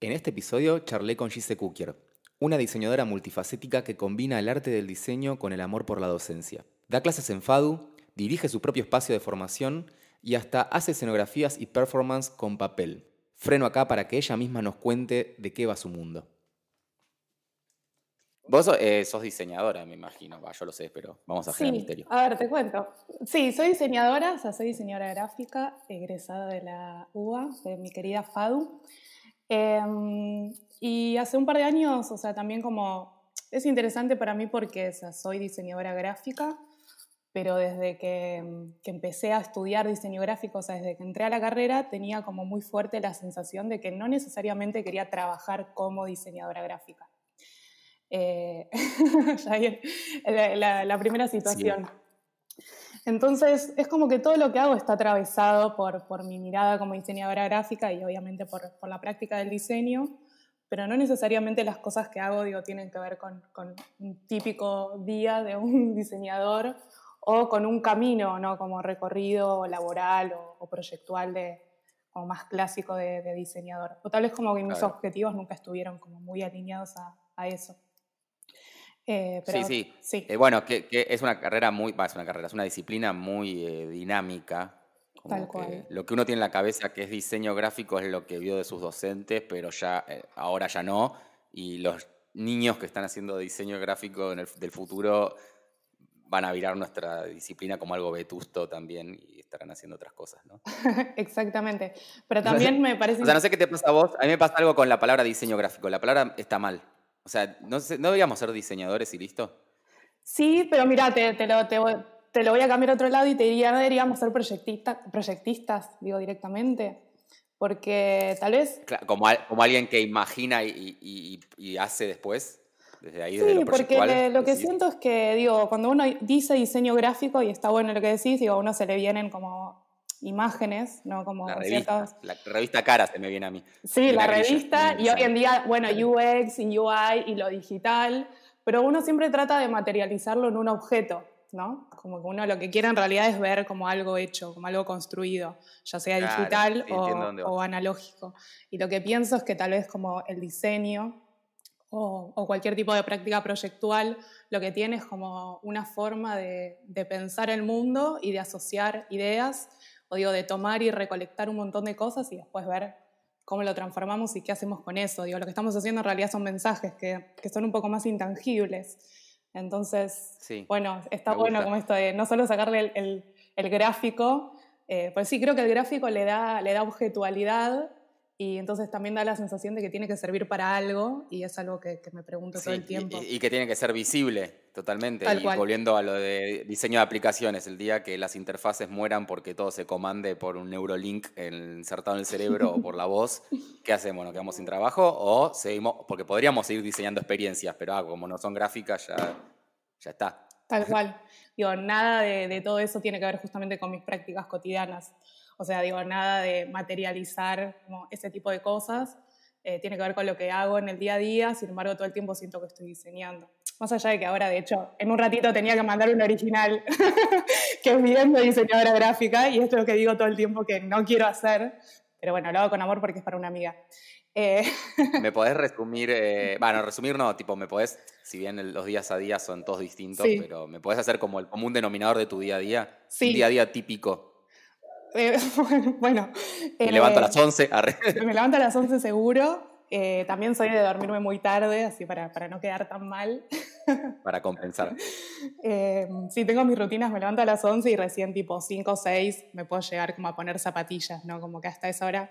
En este episodio charlé con Gise Kukier, una diseñadora multifacética que combina el arte del diseño con el amor por la docencia. Da clases en FADU, dirige su propio espacio de formación y hasta hace escenografías y performance con papel. Freno acá para que ella misma nos cuente de qué va su mundo. Vos eh, sos diseñadora, me imagino. yo lo sé, pero vamos a hacer sí. misterio. A ver, te cuento. Sí, soy diseñadora, o sea, soy diseñadora gráfica, egresada de la UBA, de mi querida FADU. Em, y hace un par de años, o sea, también como es interesante para mí porque soy diseñadora gráfica, pero desde que, que, empecé a estudiar diseño gráfico, o sea, desde que entré a la carrera, tenía como muy fuerte la sensación de que no necesariamente quería trabajar como diseñadora gráfica. Eh, la, la, primera situación. Entonces, es como que todo lo que hago está atravesado por, por mi mirada como diseñadora gráfica y obviamente por, por, la práctica del diseño, pero no necesariamente las cosas que hago digo, tienen que ver con, con un típico día de un diseñador o con un camino, ¿no? como recorrido laboral o, o proyectual de, como más clásico de, de, diseñador. O tal vez como que mis objetivos nunca estuvieron como muy alineados a, a eso. Eh, sí, sí. Eh, bueno, que, es una carrera muy, es una carrera, es una disciplina muy eh, dinámica. Tal cual. Lo que uno tiene en la cabeza que es diseño gráfico es lo que vio de sus docentes, pero ya ahora ya no. Y los niños que están haciendo diseño gráfico en el, del futuro van a virar nuestra disciplina como algo vetusto también y estarán haciendo otras cosas, ¿no? Exactamente. Pero también me parece... O sea, no sé qué te pasa a voi a mí me pasa algo con la palabra diseño gráfico. La palabra está mal. O sea, ¿no, ¿no deberíamos ser diseñadores y listo? Sí, pero mira, te, te, lo, te, lo, voy a cambiar a otro lado y te diría, no deberíamos ser proyectistas, digo directamente. Porque tal vez... como, como alguien que imagina y, y, hace después, desde ahí, sí, porque lo que siento es que, digo, cuando uno dice diseño gráfico, y está bueno lo que decís, digo, a uno se le vienen como imágenes, ¿no? Como la revista, la revista cara se me viene a mí. Sí, la revista y hoy en día, bueno, UX y UI y lo digital, pero uno siempre trata de materializarlo en un objeto, ¿no? Como que uno lo que quiere en realidad es ver como algo hecho, como algo construido, ya sea digital o, analógico. Y lo que pienso es que tal vez como el diseño o, o, cualquier tipo de práctica proyectual, lo que tiene es como una forma de, de pensar el mundo y de asociar ideas o digo, de tomar y recolectar un montón de cosas y después ver cómo lo transformamos y qué hacemos con eso. Digo, lo que estamos haciendo en realidad son mensajes que, que son un poco más intangibles. Entonces, bueno, está bueno como esto de no solo sacarle el, el, gráfico, eh, pues sí, creo que el gráfico le da, le da objetualidad y entonces también da la sensación de que tiene que servir para algo y es algo que, me pregunto todo el tiempo. Y, que tiene que ser visible totalmente. y volviendo a lo de diseño de aplicaciones, el día que las interfaces mueran porque todo se comande por un Neurolink insertado en el cerebro o por la voz, ¿qué hacemos? ¿Nos quedamos sin trabajo o seguimos? Porque podríamos seguir diseñando experiencias, pero ah, como no son gráficas ya, ya está. Tal cual. Digo, nada de, de todo eso tiene que ver justamente con mis prácticas cotidianas. O sea, digo, nada de materializar como ese tipo de cosas. Eh, tiene que ver con lo que hago en el día a día, sin embargo, todo el tiempo siento que estoy diseñando. Más allá de que ahora, de hecho, en un ratito tenía que mandar un original que es bien de diseñadora gráfica, y esto es lo que digo todo el tiempo que no quiero hacer, pero bueno, lo hago con amor porque es para una amiga. Eh, ¿Me podés resumir? Eh, bueno, resumir no, tipo, me podés, si bien los días a día son todos distintos, pero ¿me podés hacer como el común denominador de tu día a día? Sí. Un día a día típico. Eh, bueno. Me levanto a las 11. Me levanto a las 11 seguro. Eh, también soy de dormirme muy tarde, así para, para no quedar tan mal. Para compensar. Eh, sí, tengo mis rutinas, me levanto a las 11 y recién tipo 5 o 6 me puedo llegar como a poner zapatillas, ¿no? Como que hasta esa hora...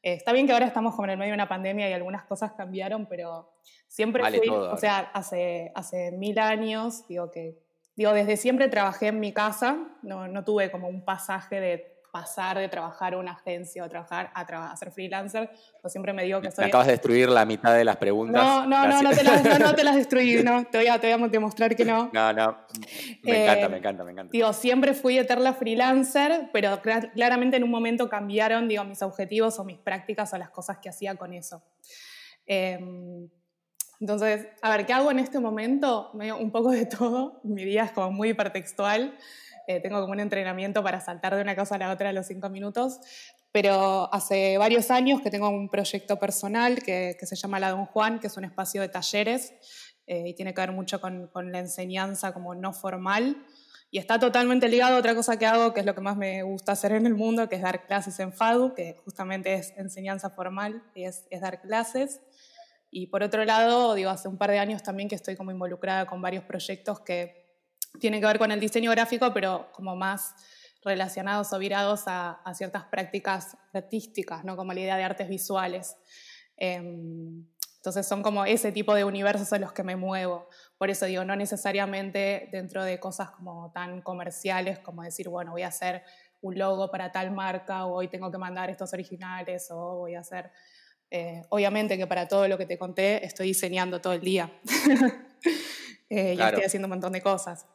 está bien que ahora estamos como en el medio de una pandemia y algunas cosas cambiaron, pero siempre fui, o sea, hace, hace mil años, digo que, digo, desde siempre trabajé en mi casa, no, no tuve como un pasaje de pasar de trabajar en una agencia o trabajar a, ser freelancer, pues siempre me digo que soy... Me acabas de destruir la mitad de las preguntas. No, no, no, no te, las, no, te las destruí, no, te voy, a, te voy a demostrar que no. No, no, me encanta, me encanta, me encanta. Digo, siempre fui eterna freelancer, pero claramente en un momento cambiaron, digo, mis objetivos o mis prácticas o las cosas que hacía con eso. Em, entonces, a ver, ¿qué hago en este momento? Un poco de todo, mi día es como muy hipertextual. Eh, tengo como un entrenamiento para saltar de una cosa a la otra a los cinco minutos, pero hace varios años que tengo un proyecto personal que, se llama La Don Juan, que es un espacio de talleres eh, y tiene que ver mucho con, con, la enseñanza como no formal. Y está totalmente ligado a otra cosa que hago, que es lo que más me gusta hacer en el mundo, que es dar clases en FADU, que justamente es enseñanza formal y es, es dar clases. Y por otro lado, digo, hace un par de años también que estoy como involucrada con varios proyectos que tienen que ver con el diseño gráfico, pero como más relacionados o virados a, ciertas prácticas artísticas, ¿no? como la idea de artes visuales. Em, entonces son como ese tipo de universos en los que me muevo. Por eso digo, no necesariamente dentro de cosas como tan comerciales como decir, bueno, voy a hacer un logo para tal marca o hoy tengo que mandar estos originales o voy a hacer... Eh, obviamente que para todo lo que te conté estoy diseñando todo el día. eh, estoy haciendo un montón de cosas.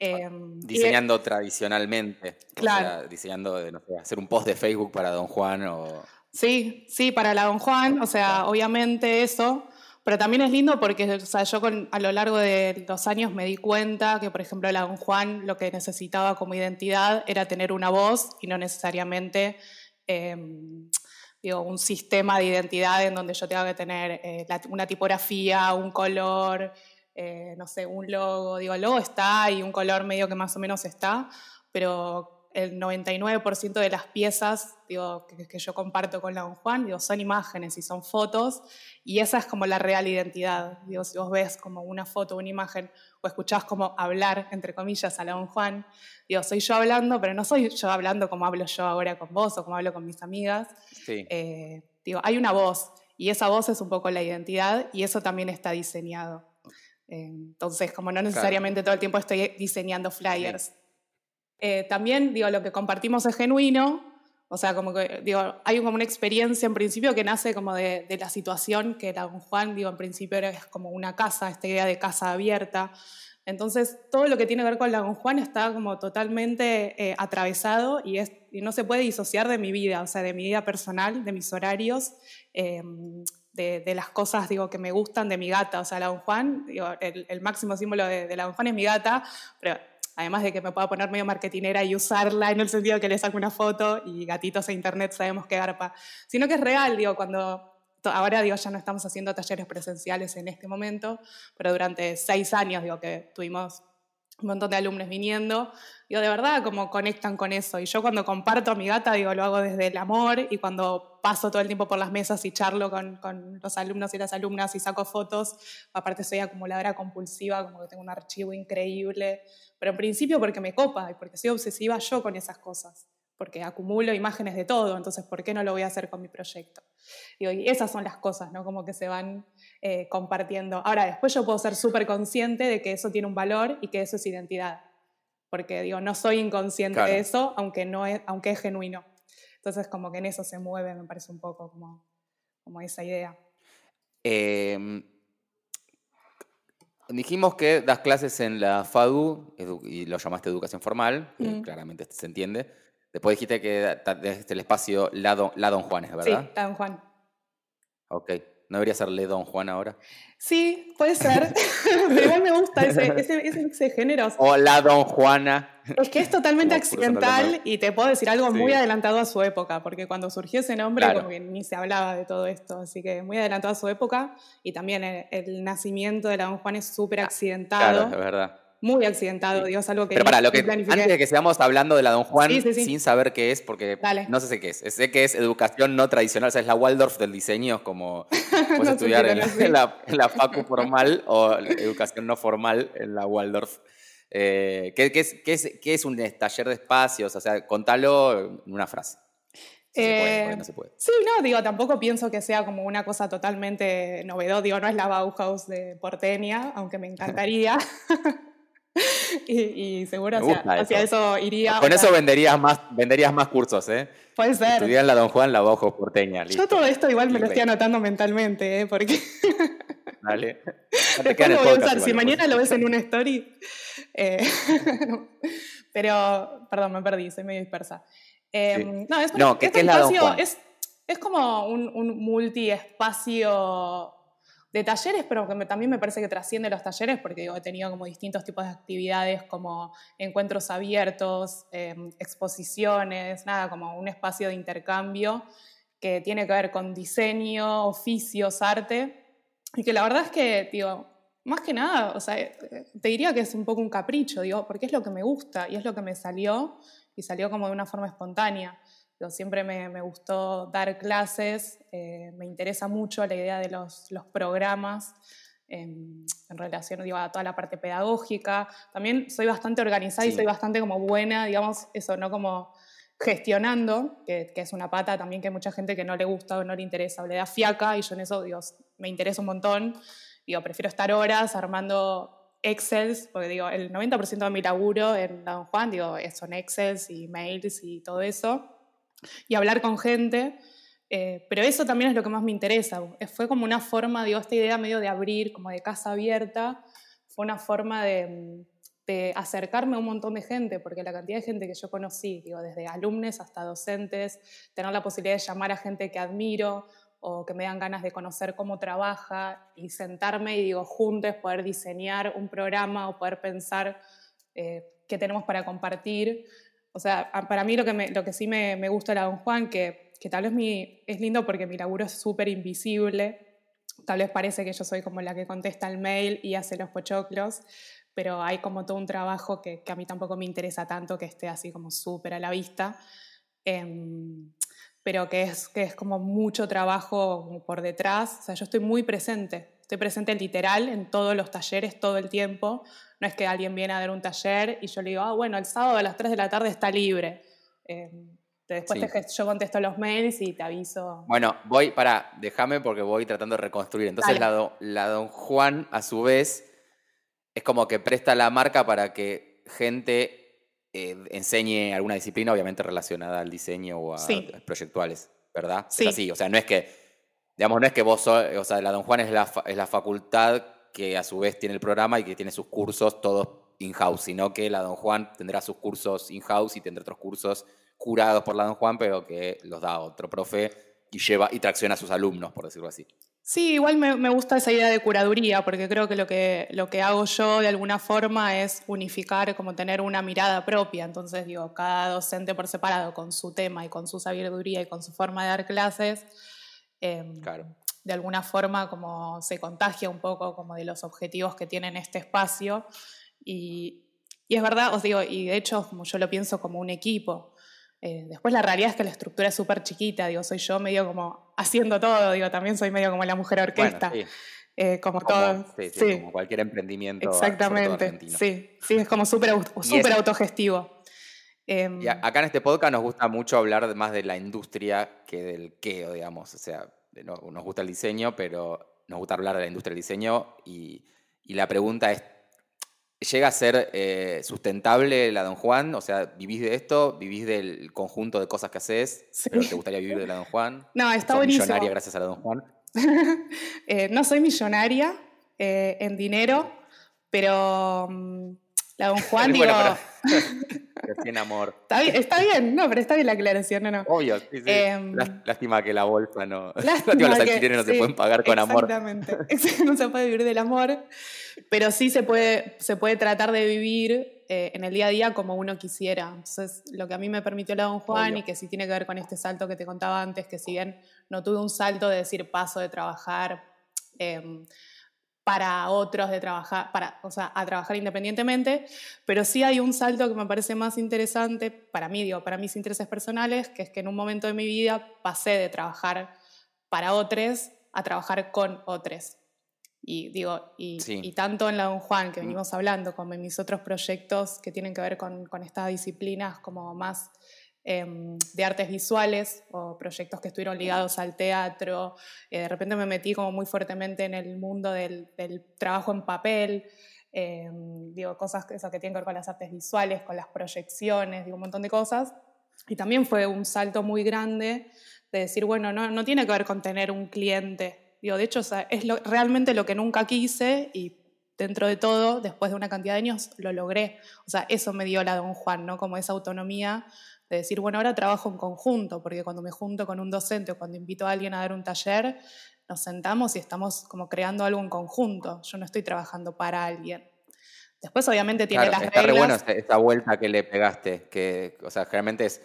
Em, diseñando tradicionalmente. Claro. diseñando, no sé, hacer un post de Facebook para Don Juan o... Sí, sí, para la Don Juan, o sea, obviamente eso, pero también es lindo porque o sea, yo a lo largo de los años me di cuenta que, por ejemplo, la Don Juan lo que necesitaba como identidad era tener una voz y no necesariamente em, digo, un sistema de identidad en donde yo tenga que tener eh, una tipografía, un color, eh, no sé, un logo, digo, el logo está y un color medio que más o menos está, pero el 99% de las piezas digo, que, yo comparto con la Don Juan digo, son imágenes y son fotos, y esa es como la real identidad. Digo, si vos ves como una foto, una imagen, o escuchás como hablar, entre comillas, a la Don Juan, digo, soy yo hablando, pero no soy yo hablando como hablo yo ahora con vos o como hablo con mis amigas. Eh, digo, hay una voz, y esa voz es un poco la identidad, y eso también está diseñado. Entonces, como no necesariamente todo el tiempo estoy diseñando flyers. Eh, también, digo, lo que compartimos es genuino, o sea, como que, digo, hay como una experiencia en principio que nace como de, la situación que la Don Juan, digo, en principio era como una casa, esta idea de casa abierta. Entonces, todo lo que tiene que ver con la Don Juan está como totalmente eh, atravesado y, es, y, no se puede disociar de mi vida, o sea, de mi vida personal, de mis horarios. Em, de, las cosas digo, que me gustan de mi gata. O sea, la Don Juan, el, máximo símbolo de, la Don Juan es mi gata, pero además de que me pueda poner medio marketinera y usarla en el sentido que le saco una foto y gatitos a internet sabemos que garpa, sino que es real, digo, cuando ahora digo, ya no estamos haciendo talleres presenciales en este momento, pero durante seis años digo que tuvimos un montón de alumnos viniendo, digo, de verdad, como conectan con eso. Y yo cuando comparto a mi gata, digo, lo hago desde el amor y cuando paso todo el tiempo por las mesas y charlo con, con los alumnos y las alumnas y saco fotos, aparte soy acumuladora compulsiva, como que tengo un archivo increíble, pero en principio porque me copa y porque soy obsesiva yo con esas cosas porque acumulo imágenes de todo, entonces ¿por qué no lo voy a hacer con mi proyecto? y esas son las cosas, ¿no? Como que se van eh, compartiendo. Ahora, después yo puedo ser súper consciente de que eso tiene un valor y que eso es identidad, porque digo, no soy inconsciente de eso, aunque, no es, aunque es genuino. Entonces, como que en eso se mueve, me parece un poco como, como esa idea. Em, dijimos que das clases en la FADU y lo llamaste educación formal, claramente se entiende. Después dijiste que desde el espacio La Don, la Don Juan, ¿verdad? Sí, La Don Juan. Ok. ¿No debería ser Le Don Juan ahora? Sí, puede ser. Pero igual me gusta ese, ese, ese mix de géneros. O La Don Juana. Es que es totalmente accidental y te puedo decir algo muy adelantado a su época, porque cuando surgió ese nombre ni se hablaba de todo esto, así que muy adelantado a su época y también el, nacimiento de la Don Juan es súper accidentado. Claro, es verdad muy accidentado, digo, es algo que. Pero para, lo que, antes de que sigamos hablando de la Don Juan, sin saber qué es, porque no sé qué es. Sé que es educación no tradicional, o sea, es la Waldorf del diseño, como puedes estudiar en, la, en, la, Facu formal o educación no formal en la Waldorf. Eh, ¿qué, es, qué, es, ¿Qué es un taller de espacios? O sea, contalo en una frase. Si se puede, no se puede. Sí, no, digo, tampoco pienso que sea como una cosa totalmente novedosa. Digo, no es la Bauhaus de Porteña, aunque me encantaría. y, seguro hacia, eso. iría. Con eso venderías más, venderías más cursos, ¿eh? Puede ser. Estudiar la Don Juan, la Bajo Porteña. Yo todo esto igual me lo estoy anotando mentalmente, ¿eh? Porque. Dale. Si mañana lo ves en una story. Eh, pero, perdón, me perdí, soy medio dispersa. Em, no, es, no, ¿qué, es, la Don Juan? Es, es como un, un multiespacio de talleres, pero también me parece que trasciende los talleres porque he tenido como distintos tipos de actividades como encuentros abiertos, em, exposiciones, nada, como un espacio de intercambio que tiene que ver con diseño, oficios, arte, y que la verdad es que, digo, más que nada, o sea, te diría que es un poco un capricho, digo, porque es lo que me gusta y es lo que me salió y salió como de una forma espontánea. Yo siempre me, gustó dar clases, eh, me interesa mucho la idea de los, programas en, relación digo, a toda la parte pedagógica. También soy bastante organizada y soy bastante como buena, digamos, eso, ¿no? Como gestionando, que, es una pata también que hay mucha gente que no le gusta o no le interesa o le da fiaca y yo en eso, digo, me interesa un montón. Digo, prefiero estar horas armando Excels, porque digo, el 90% de mi laburo en Don Juan, digo, son Excels y mails y todo eso y hablar con gente. Eh, pero eso también es lo que más me interesa. Fue como una forma, digo, esta idea medio de abrir, como de casa abierta, fue una forma de, acercarme a un montón de gente, porque la cantidad de gente que yo conocí, digo, desde alumnos hasta docentes, tener la posibilidad de llamar a gente que admiro o que me dan ganas de conocer cómo trabaja y sentarme y digo, juntos poder diseñar un programa o poder pensar eh, qué tenemos para compartir. O sea, para mí lo que, que sí me, me gusta de la Don Juan, que, tal vez es lindo porque mi laburo es súper invisible, tal vez parece que yo soy como la que contesta el mail y hace los pochoclos, pero hay como todo un trabajo que, que a mí tampoco me interesa tanto que esté así como súper a la vista, em, pero que es, que es como mucho trabajo por detrás. O sea, yo estoy muy presente, estoy presente literal en todos los talleres todo el tiempo, no es que alguien viene a dar un taller y yo le digo, ah, bueno, el sábado a las 3 de la tarde está libre. Eh, después yo contesto los mails y te aviso. Bueno, voy, para, déjame porque voy tratando de reconstruir. Entonces la, la don Juan, a su vez, es como que presta la marca para que gente eh, enseñe alguna disciplina, obviamente relacionada al diseño o a, proyectuales, ¿verdad? Sí. Es así, o sea, no es que, digamos, no es que vos, o sea, la don Juan es la, es la facultad que a su vez tiene el programa y que tiene sus cursos todos in-house, sino que la Don Juan tendrá sus cursos in-house y tendrá otros cursos curados por la Don Juan, pero que los da otro profe y lleva y tracciona a sus alumnos, por decirlo así. Sí, igual me, gusta esa idea de curaduría, porque creo que lo, que lo que hago yo de alguna forma es unificar, como tener una mirada propia. Entonces, digo, cada docente por separado, con su tema y con su sabiduría y con su forma de dar clases, em, claro de alguna forma como se contagia un poco como de los objetivos que tienen este espacio. Y, es verdad, os digo, y de hecho como yo lo pienso como un equipo. Eh, después la realidad es que la estructura es súper chiquita, digo, soy yo medio como haciendo todo, digo, también soy medio como la mujer orquesta. Eh, como, todo. Sí, como cualquier emprendimiento. Exactamente. Sí, sí, es como súper super autogestivo. Em, y acá en este podcast nos gusta mucho hablar más de la industria que del qué, digamos. O sea, nos gusta el diseño, pero nos gusta hablar de la industria del diseño y, la pregunta es, ¿llega a ser eh, sustentable la Don Juan? O sea, ¿vivís de esto? ¿Vivís del conjunto de cosas que haces? ¿Pero te gustaría vivir de la Don Juan? No, está ¿Sos millonaria gracias a la Don Juan? Eh, no soy millonaria eh, en dinero, pero... Mm, la Don Juan, digo. Amor. Está bien, está bien, no, pero está bien la aclaración, no, no. Obvio, sí, sí. Em, lástima que la bolsa no. Lástima, los alquileres no se pueden pagar con amor. Exactamente. no se puede vivir del amor, pero sí se puede, se puede tratar de vivir eh, en el día a día como uno quisiera. Entonces, lo que a mí me permitió la Don Juan y que sí tiene que ver con este salto que te contaba antes, que si bien no tuve un salto de decir paso de trabajar. Eh, para otros de trabajar, para, o sea, a trabajar independientemente, pero sí hay un salto que me parece más interesante para mí, digo, para mis intereses personales, que es que en un momento de mi vida pasé de trabajar para otros a trabajar con otros. Y digo, y, tanto en la Don Juan, que mm. venimos hablando, como en mis otros proyectos que tienen que ver con, con estas disciplinas como más de artes visuales o proyectos que estuvieron ligados al teatro. Eh, de repente me metí como muy fuertemente en el mundo del, trabajo en papel, em, digo, cosas que, eso que tienen que ver con las artes visuales, con las proyecciones, digo, un montón de cosas. Y también fue un salto muy grande de decir, bueno, no, no tiene que ver con tener un cliente. Digo, de hecho, es realmente lo que nunca quise y dentro de todo, después de una cantidad de años, lo logré. O sea, eso me dio la Don Juan, ¿no? Como esa autonomía de decir, bueno, ahora trabajo en conjunto, porque cuando me junto con un docente o cuando invito a alguien a dar un taller, nos sentamos y estamos como creando algo en conjunto. Yo no estoy trabajando para alguien. Después, obviamente, tiene las está reglas. Re bueno esta vuelta que le pegaste, que, o sea, generalmente es,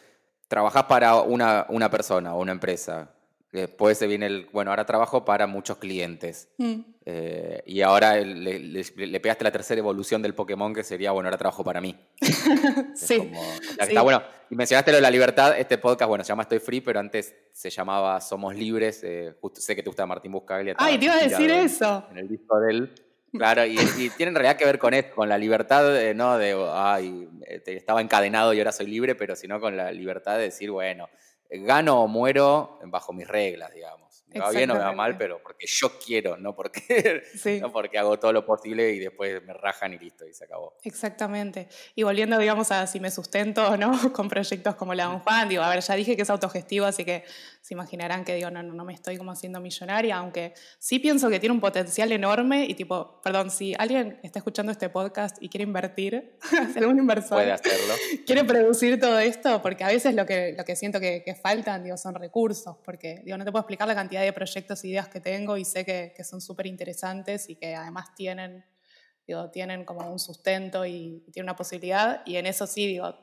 trabajás para una, una persona o una empresa. Después se viene el, bueno, ahora trabajo para muchos clientes. Mm. Eh, y ahora le, pegaste la tercera evolución del Pokémon, que sería, bueno, ahora trabajo para mí. sí, Está bueno. Y mencionaste lo de la libertad. Este podcast, bueno, se llama Estoy Free, pero antes se llamaba Somos Libres. Eh, justo, sé que te gusta Martín Buscaglia. Ay, te iba a decir eso. En el disco de él. Claro, y, tiene en realidad que ver con esto, con la libertad, no de, ay, este, estaba encadenado y ahora soy libre, pero sino con la libertad de decir, bueno, gano o muero bajo mis reglas, digamos. Me va bien o me va mal, pero porque yo quiero, no porque, no porque hago todo lo posible y después me rajan y listo, y se acabó. Exactamente. Y volviendo, digamos, a si me sustento o no con proyectos como la Don Juan, digo, a ver, ya dije que es autogestivo, así que se imaginarán que digo, no, no, no me estoy como haciendo millonaria, aunque sí pienso que tiene un potencial enorme y tipo, perdón, si alguien está escuchando este podcast y quiere invertir, algún inversor puede hacerlo. quiere producir todo esto, porque a veces lo que, lo que siento que, que faltan, digo, son recursos, porque digo, no te puedo explicar la cantidad de proyectos e ideas que tengo y sé que, que son súper interesantes y que además tienen, digo, tienen como un sustento y, y tienen una posibilidad. Y en eso sí, digo,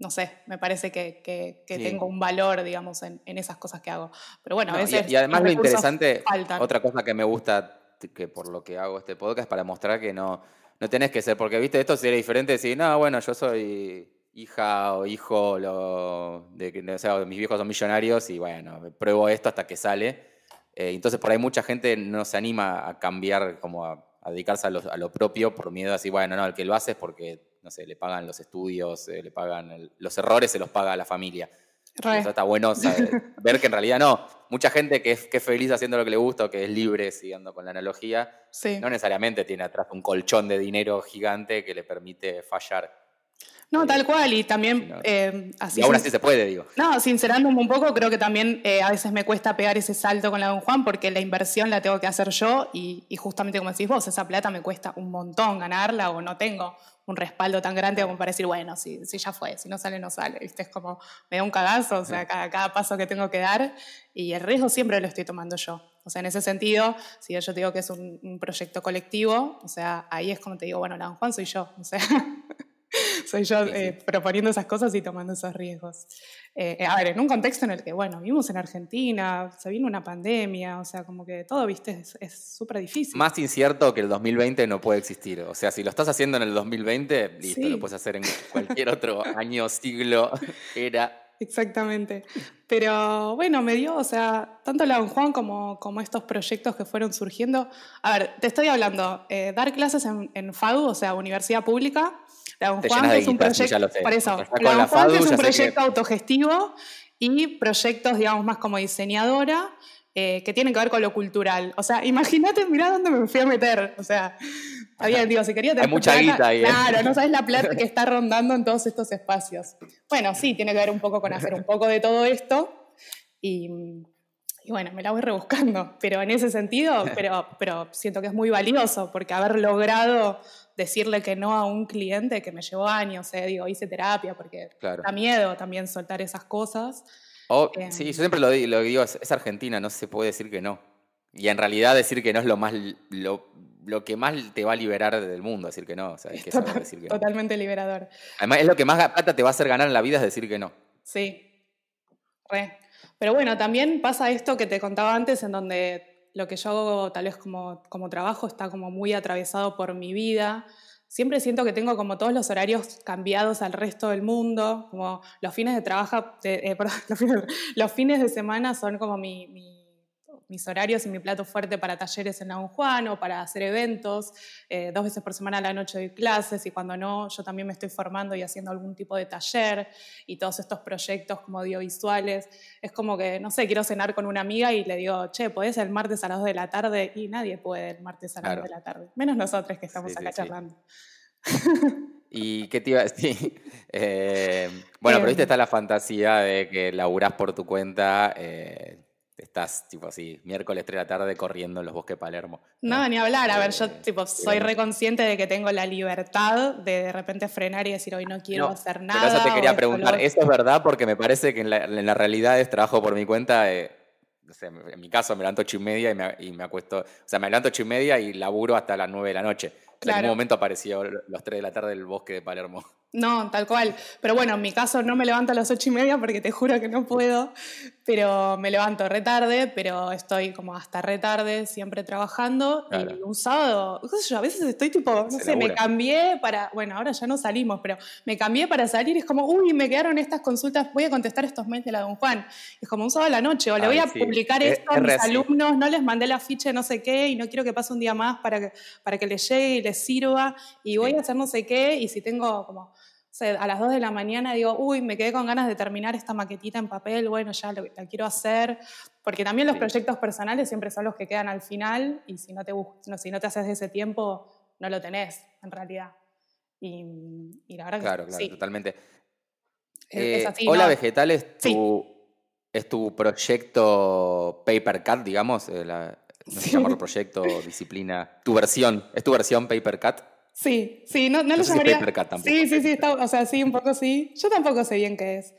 no sé, me parece que, que, tengo un valor, digamos, en, en, esas cosas que hago. Pero bueno, a veces... y, además lo interesante, otra cosa que me gusta, que por lo que hago este podcast, para mostrar que no, no tenés que ser, porque, viste, esto sería diferente decir, no, bueno, yo soy hija o hijo lo, de, o sea, mis viejos son millonarios y bueno, pruebo esto hasta que sale. Eh, entonces por ahí mucha gente no se anima a cambiar, como a, dedicarse a lo, a lo propio por miedo a decir, bueno, no, el que lo hace es porque no sé, le pagan los estudios, eh, le pagan los errores, se los paga a la familia. Eso está bueno ver que en realidad no. Mucha gente que es, que feliz haciendo lo que le gusta o que es libre, siguiendo con la analogía, no necesariamente tiene atrás un colchón de dinero gigante que le permite fallar. No, tal cual, y también eh, así. Y aún así se puede, digo. No, sincerándome un poco, creo que también eh, a veces me cuesta pegar ese salto con la Don Juan porque la inversión la tengo que hacer yo y, y, justamente como decís vos, esa plata me cuesta un montón ganarla o no tengo un respaldo tan grande como para decir, bueno, si, si ya fue, si no sale, no sale. ¿Viste? Es como, me da un cagazo, o sea, cada, cada paso que tengo que dar y el riesgo siempre lo estoy tomando yo. O sea, en ese sentido, si yo te digo que es un, proyecto colectivo, o sea, ahí es como te digo, bueno, la Don Juan soy yo, o sea, soy yo eh, proponiendo esas cosas y tomando esos riesgos. Eh, eh, a ver, en un contexto en el que, bueno, vivimos en Argentina, se vino una pandemia, o sea, como que todo, viste, es súper difícil. Más incierto que el 2020 no puede existir. O sea, si lo estás haciendo en el 2020, listo, lo puedes hacer en cualquier otro año, siglo, era. Exactamente. Pero bueno, me dio, o sea, tanto la Don Juan como, como estos proyectos que fueron surgiendo. A ver, te estoy hablando, dar clases en, en FADU, o sea, Universidad Pública, la Juan es un proyecto, es un proyecto autogestivo y proyectos, digamos, más como diseñadora. Eh, que tienen que ver con lo cultural. O sea, imagínate, mirá dónde me fui a meter. O sea, había, digo, si quería tener. Hay mucha guita ahí. ¿eh? Claro, no sabes la plata que está rondando en todos estos espacios. Bueno, sí, tiene que ver un poco con hacer un poco de todo esto. Y, y bueno, me la voy rebuscando. Pero en ese sentido, pero, pero siento que es muy valioso, porque haber logrado decirle que no a un cliente que me llevó años, eh, digo, hice terapia porque da miedo también soltar esas cosas. Eh, sí, yo siempre lo, digo, es, Argentina, no se puede decir que no. Y en realidad decir que no es lo más lo, lo que más te va a liberar del mundo, decir que no. O sea, que decir que totalmente liberador. Además, es lo que más plata te va a hacer ganar en la vida es decir que no. Sí, re. Pero bueno, también pasa esto que te contaba antes, en donde lo que yo hago tal vez como, como trabajo está como muy atravesado por mi vida. Siempre siento que tengo como todos los horarios cambiados al resto del mundo, como los fines de trabajo, eh, los, fines, de semana son como mi mis horarios y mi plato fuerte para talleres en Don Juan o para hacer eventos. Eh, dos veces por semana a la noche doy clases y cuando no, yo también me estoy formando y haciendo algún tipo de taller y todos estos proyectos como audiovisuales. Es como que, no sé, quiero cenar con una amiga y le digo, che, ¿podés el martes a las 2 de la tarde? Y nadie puede el martes a las 2 de la tarde, menos nosotros que estamos acá charlando. ¿Y qué te iba a decir? Eh, bueno, pero viste, está la fantasía de que laburás por tu cuenta. Eh, estás tipo así, miércoles 3 de la tarde corriendo en los bosques de Palermo. No, ni hablar, a ver, yo eh, tipo soy reconsciente de que tengo la libertad de de repente frenar y decir hoy no quiero hacer nada. Pero eso te quería preguntar, ¿eso es verdad? Porque me parece que en la, realidad es trabajo por mi cuenta, eh, en mi caso me levanto ocho y media y me, y me, acuesto, o sea, me levanto ocho y media y laburo hasta las nueve de la noche. En algún momento apareció los tres de la tarde del bosque de Palermo. No, tal cual. Pero bueno, en mi caso no me levanto a las ocho y media porque te juro que no puedo, pero me levanto retarde, pero estoy como hasta retarde, siempre trabajando. Y un sábado, yo, a veces estoy tipo, no sé, me cambié para, bueno, ahora ya no salimos, pero me cambié para salir y es como, uy, me quedaron estas consultas, voy a contestar estos mails de la Don Juan. Es como un sábado a la noche, o le voy a publicar esto a mis alumnos, no les mandé la ficha no sé qué y no quiero que pase un día más para que, para que les llegue y les sirva y voy a hacer no sé qué y si tengo como a las 2 de la mañana digo, uy, me quedé con ganas de terminar esta maquetita en papel, bueno, ya lo, la quiero hacer, porque también los proyectos personales siempre son los que quedan al final y si no te, no, si no te haces ese tiempo, no lo tenés en realidad. Y, la verdad claro, que claro, totalmente. Eh, Hola Vegetal es tu, es tu proyecto Paper Cut, digamos, eh, la, no sé llamarlo proyecto, disciplina, tu versión, es tu versión Paper Cut. Sí, sí, no, no, lo llamaría. sí, sí, sí, o sea, sí, un poco sí. Yo tampoco sé bien qué es.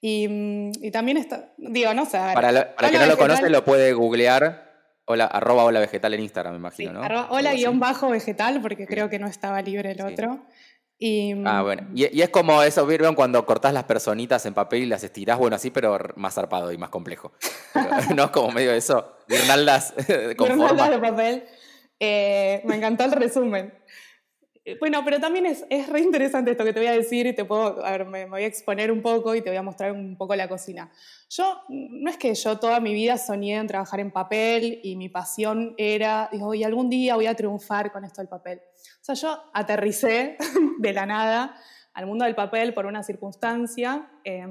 Y, mm, y también está, digo, no sé. Para, para quien no lo conoce, lo puede googlear. Hola, arroba hola vegetal en Instagram, me imagino, ¿no? hola guion bajo vegetal, porque creo que no estaba libre el otro. Y, ah, bueno. Y, y, es como eso, ¿vieron? Cuando cortás las personitas en papel y las estirás, bueno, así, pero más zarpado y más complejo. ¿No? es Como medio eso, guirnaldas con guirnaldas de papel. Eh, me encantó el resumen. Eh, bueno, pero también es, es re interesante esto que te voy a decir y te puedo, a ver, me, voy a exponer un poco y te voy a mostrar un poco la cocina. Yo, no es que yo toda mi vida soñé en trabajar en papel y mi pasión era, digo, y algún día voy a triunfar con esto del papel. O sea, yo aterricé de la nada al mundo del papel por una circunstancia. Eh,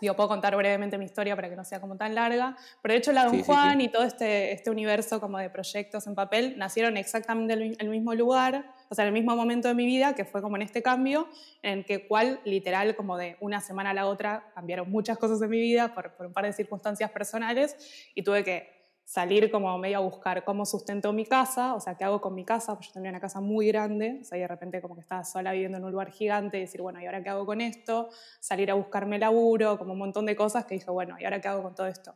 Digo, puedo contar brevemente mi historia para que no sea como tan larga, pero de hecho la Don Juan y todo este, este universo como de proyectos en papel nacieron exactamente en el mismo lugar, o sea, en el mismo momento de mi vida, que fue como en este cambio, en el que cual literal como de una semana a la otra cambiaron muchas cosas en mi vida por, por un par de circunstancias personales y tuve que salir como medio a buscar cómo sustento mi casa, o sea, qué hago con mi casa, yo tenía una casa muy grande, o sea, y de repente como que estaba sola viviendo en un lugar gigante y decir, bueno, ¿y ahora qué hago con esto? Salir a buscarme laburo, como un montón de cosas que dije, bueno, ¿y ahora qué hago con todo esto?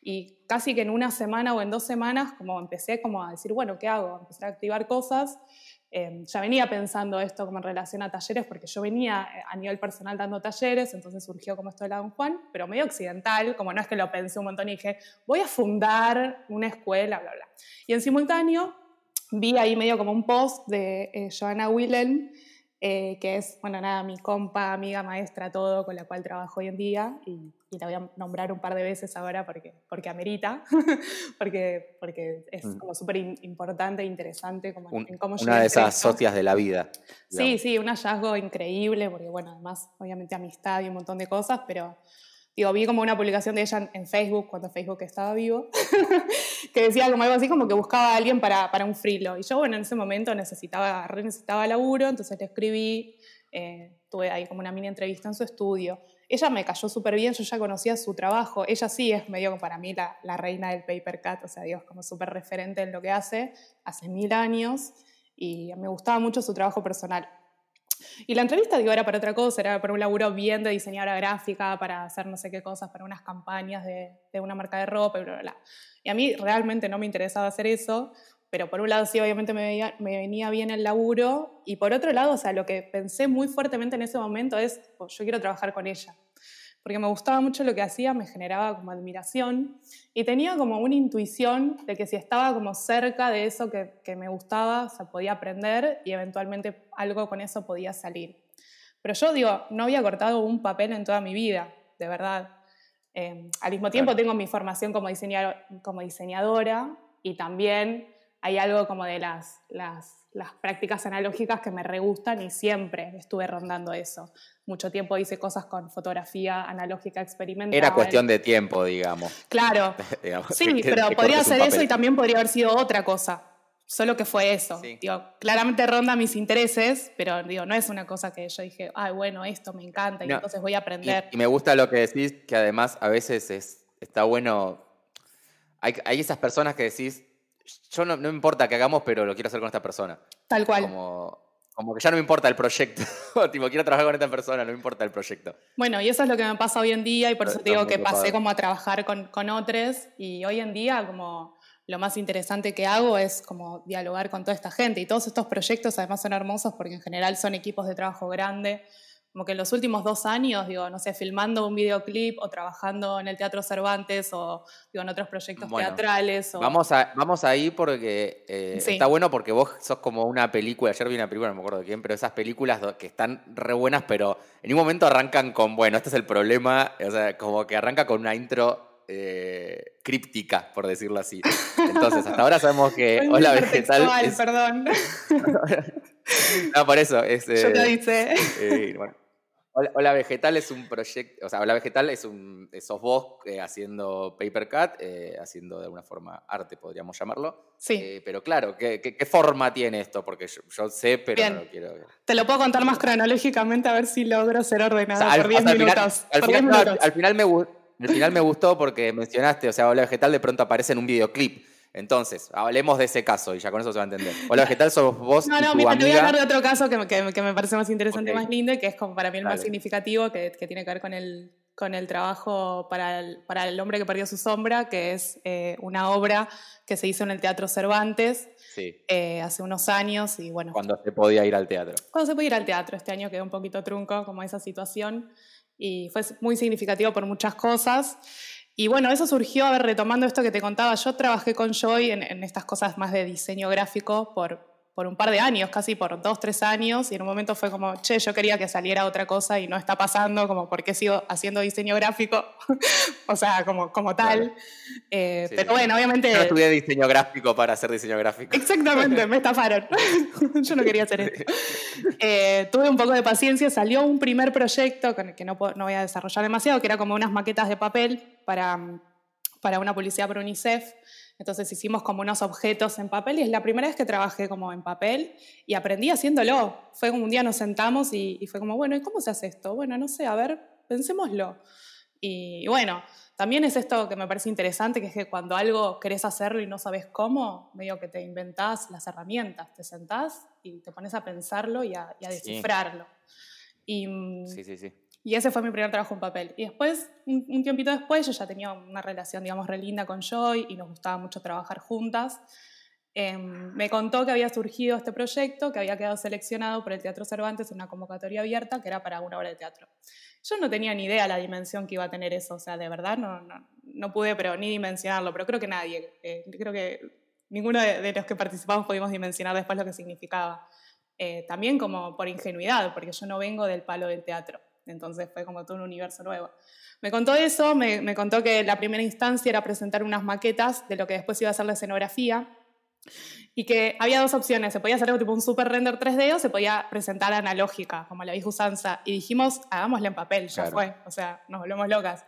Y casi que en una semana o en dos semanas, como empecé como a decir, bueno, ¿qué hago? Empecé a activar cosas Em, ya venía pensando esto como en relación a talleres, porque yo venía eh, a nivel personal dando talleres, entonces surgió como esto de la Don Juan, pero medio occidental, como no es que lo pensé un montón y dije, voy a fundar una escuela, bla, bla. Y en simultáneo vi ahí medio como un post de eh, Joanna Wilhelm, eh, que es, bueno, nada, mi compa, amiga, maestra, todo, con la cual trabajo hoy en día, y, la voy a nombrar un par de veces ahora porque, porque amerita, porque, porque es mm. como súper importante e interesante como en cómo Una de esas socias de la vida. Sí, sí, un hallazgo increíble, porque bueno, además, obviamente amistad y un montón de cosas, pero digo, vi como una publicación de ella en Facebook, cuando Facebook estaba vivo, que decía como algo así como que buscaba a alguien para, para un frilo. Y yo, bueno, en ese momento necesitaba, necesitaba laburo, entonces le escribí, eh, tuve ahí como una mini entrevista en su estudio. Ella me cayó súper bien, yo ya conocía su trabajo. Ella sí es medio para mí la, la reina del paper cut, o sea, Dios, como súper referente en lo que hace, hace mil años, y me gustaba mucho su trabajo personal. Y la entrevista, digo, era para otra cosa, era para un laburo bien de diseñadora gráfica, para hacer no sé qué cosas, para unas campañas de, una marca de ropa y bla, bla, bla. Y a mí realmente no me interesaba hacer eso, pero por un lado sí, obviamente me, me, venía bien el laburo, y por otro lado, o sea, lo que pensé muy fuertemente en ese momento es, pues, yo quiero trabajar con ella porque me gustaba mucho lo que hacía, me generaba como admiración y tenía como una intuición de que si estaba como cerca de eso que, que me gustaba, se podía aprender y eventualmente algo con eso podía salir. Pero yo digo, no había cortado un papel en toda mi vida, de verdad. Eh, al mismo tiempo tengo mi formación como, diseñador, como diseñadora y también hay algo como de las, las las prácticas analógicas que me re gustan y siempre estuve rondando eso. Mucho tiempo hice cosas con fotografía analógica experimental. Era cuestión de tiempo, digamos. Claro. sí, pero podría ser eso y también podría haber sido otra cosa. Solo que fue eso. Digo, claramente ronda mis intereses, pero digo, no es una cosa que yo dije, ay, bueno, esto me encanta y entonces voy a aprender. Y, me gusta lo que decís, que además a veces es, está bueno. Hay, hay esas personas que decís, yo no, no importa que hagamos, pero lo quiero hacer con esta persona. Tal cual. Como, como que ya no me importa el proyecto. tipo, quiero trabajar con esta persona, no me importa el proyecto. Bueno, y eso es lo que me pasa hoy en día y por eso te digo que pasé como a trabajar con, con otros y hoy en día como lo más interesante que hago es como dialogar con toda esta gente y todos estos proyectos además son hermosos porque en general son equipos de trabajo grande como que en los últimos dos años, digo, no sé, filmando un videoclip o trabajando en el Teatro Cervantes o digo, en otros proyectos teatrales. Vamos, a, vamos ahí porque eh, está bueno porque vos sos como una película, ayer vi una película, no me acuerdo de quién, pero esas películas que están re buenas, pero en un momento arrancan con, bueno, este es el problema, o sea, como que arranca con una intro eh, críptica, por decirlo así. Entonces, hasta ahora sabemos que Hola Vegetal. perdón. no, por eso. Es, Yo te dice. Eh, bueno. Hola, Vegetal es un proyecto, o sea, Hola Vegetal es un, sos vos eh, haciendo paper cut, eh, haciendo de alguna forma arte, podríamos llamarlo. Sí. Eh, pero claro, ¿qué, forma tiene esto? Porque yo, sé, pero no lo quiero. Te lo puedo contar más cronológicamente a ver si logro ser ordenado por 10 minutos. al, final, me, al final me gustó porque mencionaste, o sea, Hola Vegetal de pronto aparece en un videoclip. Entonces, hablemos de ese caso y ya con eso se va a entender. Hola, ¿qué tal? Sos vos. No, no, mira, te voy a hablar de otro caso que, que, me parece más interesante y más lindo y que es como para mí el más significativo, que, que, tiene que ver con el, con el trabajo para el, para el hombre que perdió su sombra, que es eh, una obra que se hizo en el Teatro Cervantes. Eh, hace unos años y bueno. Cuando se podía ir al teatro. Cuando se podía ir al teatro. Este año quedó un poquito trunco como esa situación y fue muy significativo por muchas cosas. Y bueno, eso surgió, a ver, retomando esto que te contaba, yo trabajé con Joy en, en estas cosas más de diseño gráfico por por un par de años, casi por dos, tres años, y en un momento fue como, che, yo quería que saliera otra cosa y no está pasando, como, ¿por qué sigo haciendo diseño gráfico? o sea, como, como tal. Eh, pero bueno, obviamente... Yo estudié diseño gráfico para hacer diseño gráfico. Exactamente, me estafaron. yo no quería hacer esto. Eh, tuve un poco de paciencia, salió un primer proyecto que no, no voy a desarrollar demasiado, que era como unas maquetas de papel para, para una publicidad por UNICEF. Entonces hicimos como unos objetos en papel y es la primera vez que trabajé como en papel y aprendí haciéndolo. Fue como un día nos sentamos y, fue como, bueno, ¿y cómo se hace esto? Bueno, no sé, a ver, pensémoslo. Y, bueno, también es esto que me parece interesante, que es que cuando algo querés hacerlo y no sabes cómo, medio que te inventás las herramientas, te sentás y te pones a pensarlo y a, descifrarlo. Y, mm, sí, sí, sí. Y ese fue mi primer trabajo en papel. Y después, un, tiempito después, yo ya tenía una relación, digamos, re linda con Joy y nos gustaba mucho trabajar juntas. Em, me contó que había surgido este proyecto, que había quedado seleccionado por el Teatro Cervantes en una convocatoria abierta, que era para una obra de teatro. Yo no tenía ni idea la dimensión que iba a tener eso, o sea, de verdad no, no, no pude pero ni dimensionarlo, pero creo que nadie, eh, creo que ninguno de, los que participamos pudimos dimensionar después lo que significaba. Eh, también como por ingenuidad, porque yo no vengo del palo del teatro. Entonces fue como todo un universo nuevo. Me contó eso, me, contó que la primera instancia era presentar unas maquetas de lo que después iba a ser la escenografía y que había dos opciones, se podía hacer algo tipo un super render 3D o se podía presentar analógica, como la vieja usanza, y dijimos, hagámosla en papel, ya fue, o sea, nos volvemos locas.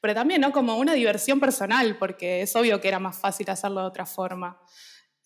Pero también, ¿no? Como una diversión personal, porque es obvio que era más fácil hacerlo de otra forma.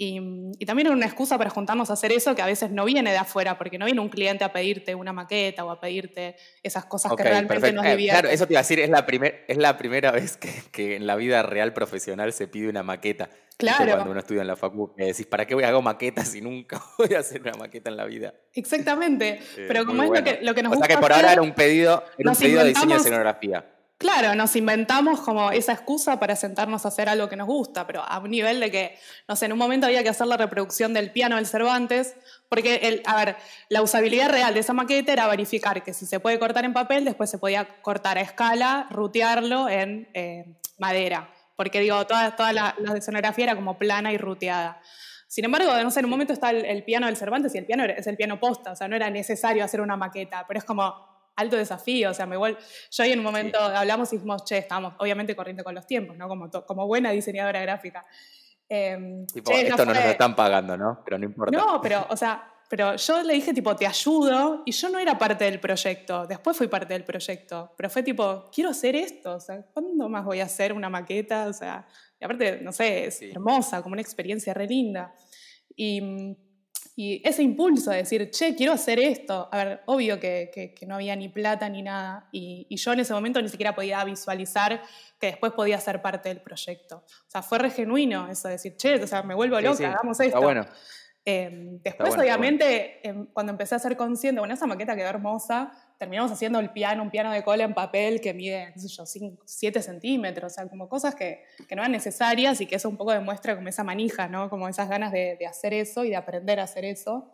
Y, también era una excusa para juntarnos a hacer eso que a veces no viene de afuera, porque no viene un cliente a pedirte una maqueta o a pedirte esas cosas que realmente nos eh, divierten. claro, eso te iba a decir, es la, primer, es la primera vez que, que, en la vida real profesional se pide una maqueta. Claro. Cuando uno estudia en la facu, me decís, ¿para qué voy a hacer maquetas si nunca voy a hacer una maqueta en la vida? Exactamente. Eh, Pero como es lo que, lo que nos o gusta. O sea que por ahora era un pedido, era un pedido de diseño de escenografía. Claro, nos inventamos como esa excusa para sentarnos a hacer algo que nos gusta, pero a un nivel de que, no sé, en un momento había que hacer la reproducción del piano del Cervantes, porque, a ver, la usabilidad real de esa maqueta era verificar que si se puede cortar en papel, después se podía cortar a escala, rutearlo en eh, madera, porque digo, toda, toda la, la era como plana y ruteada. Sin embargo, no sé, en un momento está el, el, piano del Cervantes y el piano es el piano posta, o sea, no era necesario hacer una maqueta, pero es como, alto desafío, o sea, me igual, yo ahí en un momento hablamos y dijimos, che, estamos obviamente corriendo con los tiempos, ¿no? Como, como buena diseñadora gráfica. Em, tipo, esto no, nos lo están pagando, ¿no? Pero no importa. No, pero, o sea, pero yo le dije tipo, te ayudo, y yo no era parte del proyecto, después fui parte del proyecto, pero fue tipo, quiero hacer esto, o sea, ¿cuándo más voy a hacer una maqueta? O sea, y aparte, no sé, es hermosa, como una experiencia re linda. Y y ese impulso de decir, che, quiero hacer esto. A ver, obvio que, que, no había ni plata ni nada. Y, y, yo en ese momento ni siquiera podía visualizar que después podía ser parte del proyecto. O sea, fue re genuino eso de decir, che, o sea, me vuelvo loca, hagamos esto. Está bueno. Em, después, obviamente, em, cuando empecé a ser consciente, bueno, esa maqueta quedó hermosa, terminamos haciendo el piano, un piano de cola en papel que mide, qué sé yo, 7 centímetros, o sea, como cosas que, que, no eran necesarias y que eso un poco demuestra como esa manija, ¿no? Como esas ganas de, de hacer eso y de aprender a hacer eso.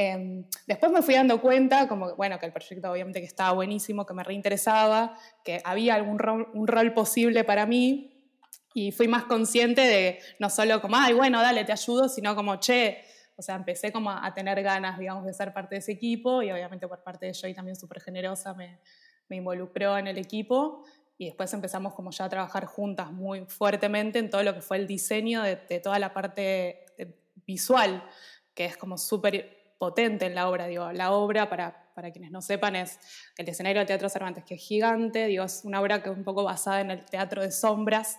Em, después me fui dando cuenta, como, bueno, que el proyecto obviamente que estaba buenísimo, que me reinteresaba, que había algún rol, un rol posible para mí y fui más consciente de no solo como, ay, bueno, dale, te ayudo, sino como, che, o sea, empecé como a, tener ganas, digamos, de ser parte de ese equipo y obviamente por parte de Joy también súper generosa me, involucró en el equipo y después empezamos como ya a trabajar juntas muy fuertemente en todo lo que fue el diseño de, toda la parte visual, que es como súper potente en la obra. La obra, para, para quienes no sepan, es el escenario del Teatro Cervantes, que es gigante. Digo, es una obra que es un poco basada en el teatro de sombras.